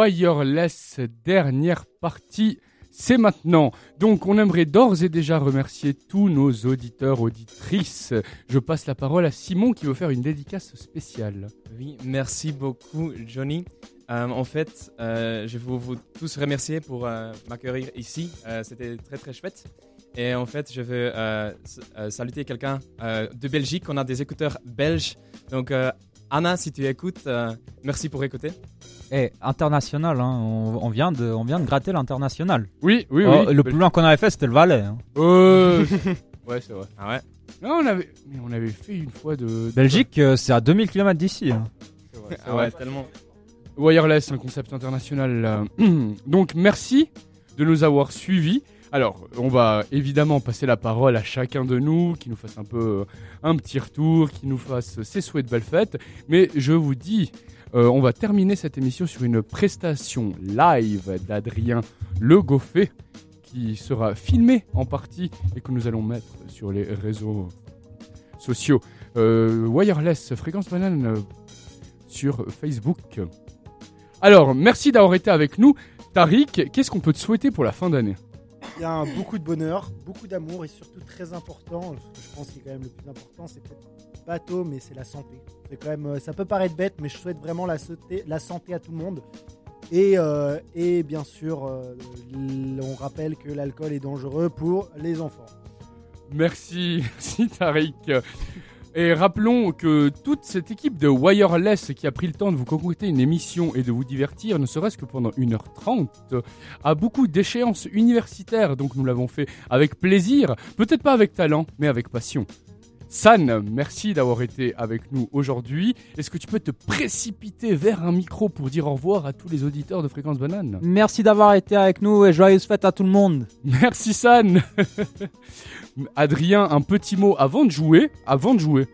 Wireless, dernière partie, c'est maintenant. Donc on aimerait d'ores et déjà remercier tous nos auditeurs, auditrices. Je passe la parole à Simon qui veut faire une dédicace spéciale. Oui, merci beaucoup, Johnny. Euh, en fait, euh, je veux vous tous remercier pour euh, m'accueillir ici. C'était très très chouette. Et en fait, je veux saluer quelqu'un de Belgique. On a des écouteurs belges. Donc, Anna, si tu écoutes, euh, merci pour écouter. Eh, international, hein, on, on vient de, on vient de gratter l'international. Oui, oui, Oh, oui. Le plus loin qu'on avait fait, c'était le Valais. hein. Euh, <laughs> ouais, c'est vrai. Ah ouais Non, on avait, mais on avait fait une fois de. Belgique, euh, c'est à 2000 km d'ici. hein. C'est vrai, c'est Ah vrai. tellement. Wireless, un concept international. euh, <clears throat> Donc merci de nous avoir suivis. Alors, on va évidemment passer la parole à chacun de nous, qui nous fasse un peu euh, un petit retour, qui nous fasse ses souhaits de belles fêtes. Mais je vous dis, euh, on va terminer cette émission sur une prestation live d'Adrien Le Goffet, qui sera filmée en partie et que nous allons mettre sur les réseaux sociaux. Euh, wireless, fréquence banane sur Facebook. Alors, merci d'avoir été avec nous. Tariq, qu'est-ce qu'on peut te souhaiter pour la fin d'année? Il y a beaucoup de bonheur, beaucoup d'amour et surtout très important, ce que je pense qui est quand même le plus important, c'est peut-être bateau, mais c'est la santé. C'est quand même, euh, ça peut paraître bête, mais je souhaite vraiment la santé, la santé à tout le monde. Et, euh, et bien sûr, euh, on rappelle que l'alcool est dangereux pour les enfants. Merci, <laughs> merci Tariq. Et rappelons que toute cette équipe de Wireless qui a pris le temps de vous concocter une émission et de vous divertir, ne serait-ce que pendant 1h30, a beaucoup d'échéances universitaires, donc nous l'avons fait avec plaisir, peut-être pas avec talent, mais avec passion. San, merci d'avoir été avec nous aujourd'hui. Est-ce que tu peux te précipiter vers un micro pour dire au revoir à tous les auditeurs de Fréquence Banane? Merci d'avoir été avec nous et joyeuses fêtes à tout le monde. Merci San. <laughs> Adrien, un petit mot avant de jouer. Avant de jouer.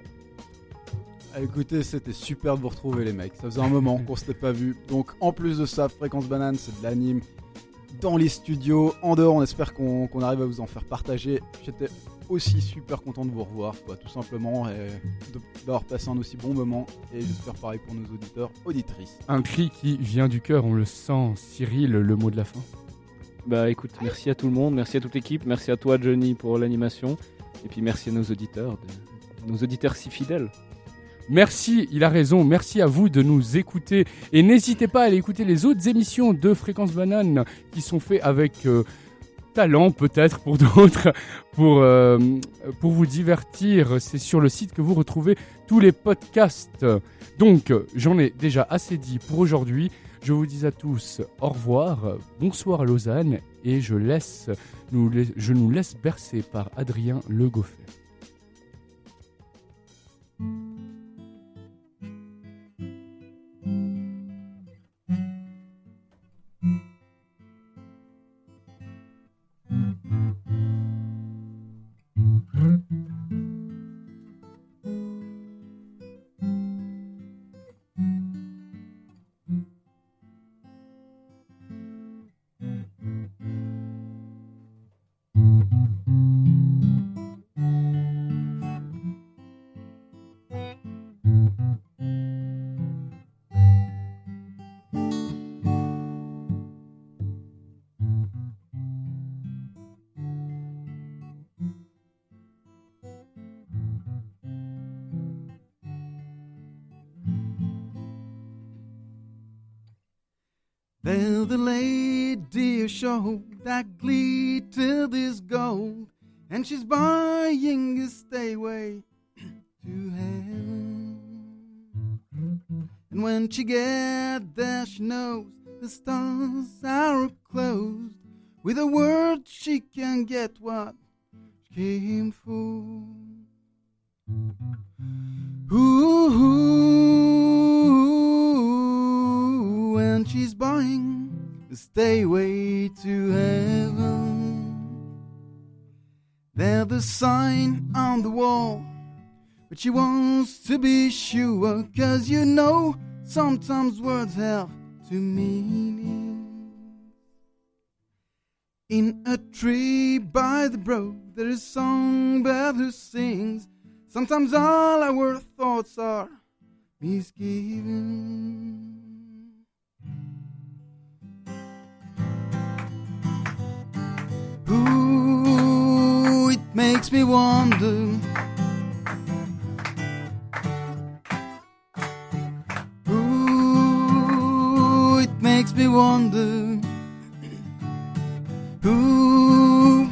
Ah, Écoutez, c'était super de vous retrouver les mecs. Ça faisait un moment qu'on s'était pas vu. Donc en plus de ça, Fréquence Banane, c'est de l'anime. dans les studios, en dehors. On espère qu'on qu'on arrive à vous en faire partager. J'étais aussi super content de vous revoir, quoi, tout simplement, et de- d'avoir passé un aussi bon moment. Et j'espère pareil pour nos auditeurs, auditrices. Un cri qui vient du cœur, on le sent. Cyril, le mot de la fin. Bah écoute, merci à tout le monde, merci à toute l'équipe, merci à toi Johnny pour l'animation, et puis merci à nos auditeurs, de- nos auditeurs si fidèles. Merci, il a raison. Merci à vous de nous écouter. Et n'hésitez pas à aller écouter les autres émissions de Fréquence Banane qui sont faites avec euh, talent, peut-être pour <laughs> d'autres, pour, euh, pour vous divertir. C'est sur le site que vous retrouvez tous les podcasts. Donc, j'en ai déjà assez dit pour aujourd'hui. Je vous dis à tous au revoir, bonsoir à Lausanne, et je, nous, je nous laisse bercer par Adrien Le Goffet. Lady show that glitters is gold, and she's buying a stairway to heaven. And when she gets there, she knows the stars are closed. With a word, she can get what she came for. Ooh, and she's buying a stairway to heaven. There's the sign on the wall, but she wants to be sure, cause you know sometimes words have two meanings. In a tree by the brook, there is a songbird who sings. Sometimes all our thoughts are misgiving. Makes me wonder. Ooh, it makes me wonder. Ooh.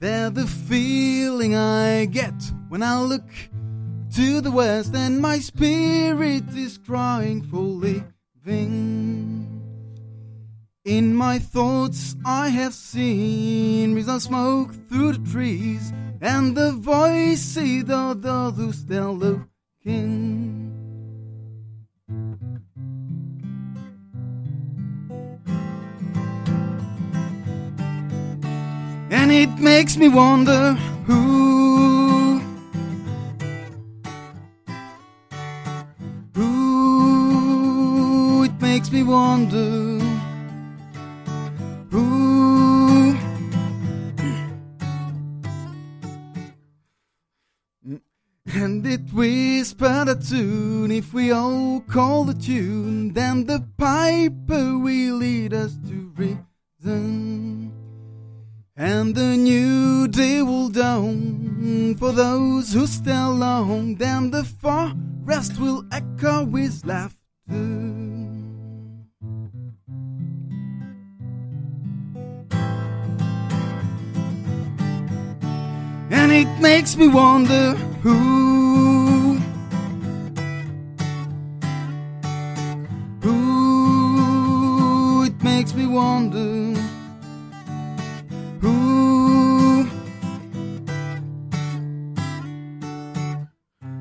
They're the feeling I get when I look to the west and my spirit is crying for living. In my thoughts I have seen rings of smoke through the trees and the voices of those still looking. And it makes me wonder who Who it makes me wonder whispered a tune if we all call the tune then the piper will lead us to reason and the new day will dawn for those who stay alone. Then the forest will echo with laughter. And it makes me wonder who. Wonder who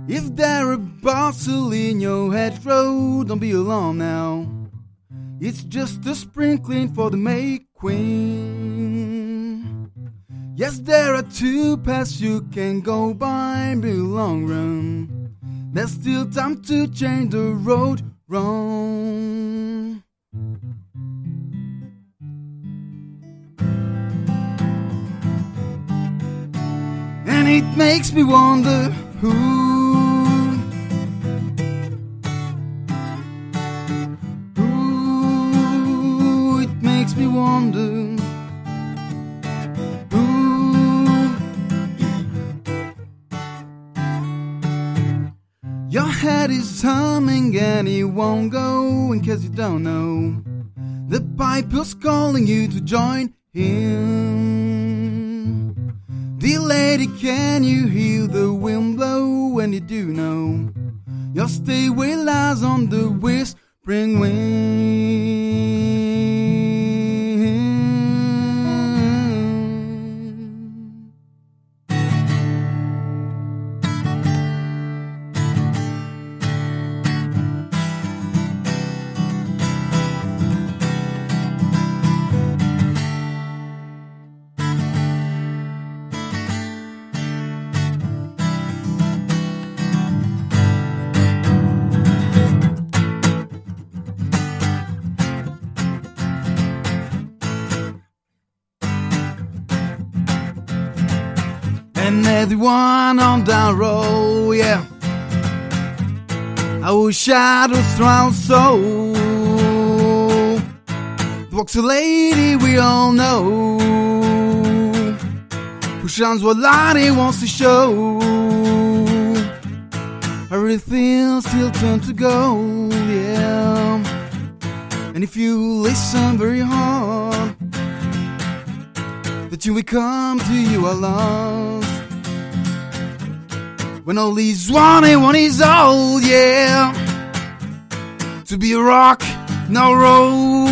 If there a bustle in your head hedgerow, don't be alarmed now. It's just a sprinkling for the May Queen. Yes, there are two paths you can go by in the long run. There's still time to change the road wrong. And it makes me wonder who. Who it makes me wonder who. Your head is humming and it won't go in case you don't know. The pipe piper's calling you to join him. Lady, can you hear the wind blow when you do know? Your stairway lies on the whispering wind. Everyone on the road, yeah. Our shadows drown so. Walks a lady we all know. Who shines what light he wants to show. Everything still turns to gold, yeah. And if you listen very hard, that you will come to you lost. When all he's wanted, when he's old, yeah. To be a rock, no roll.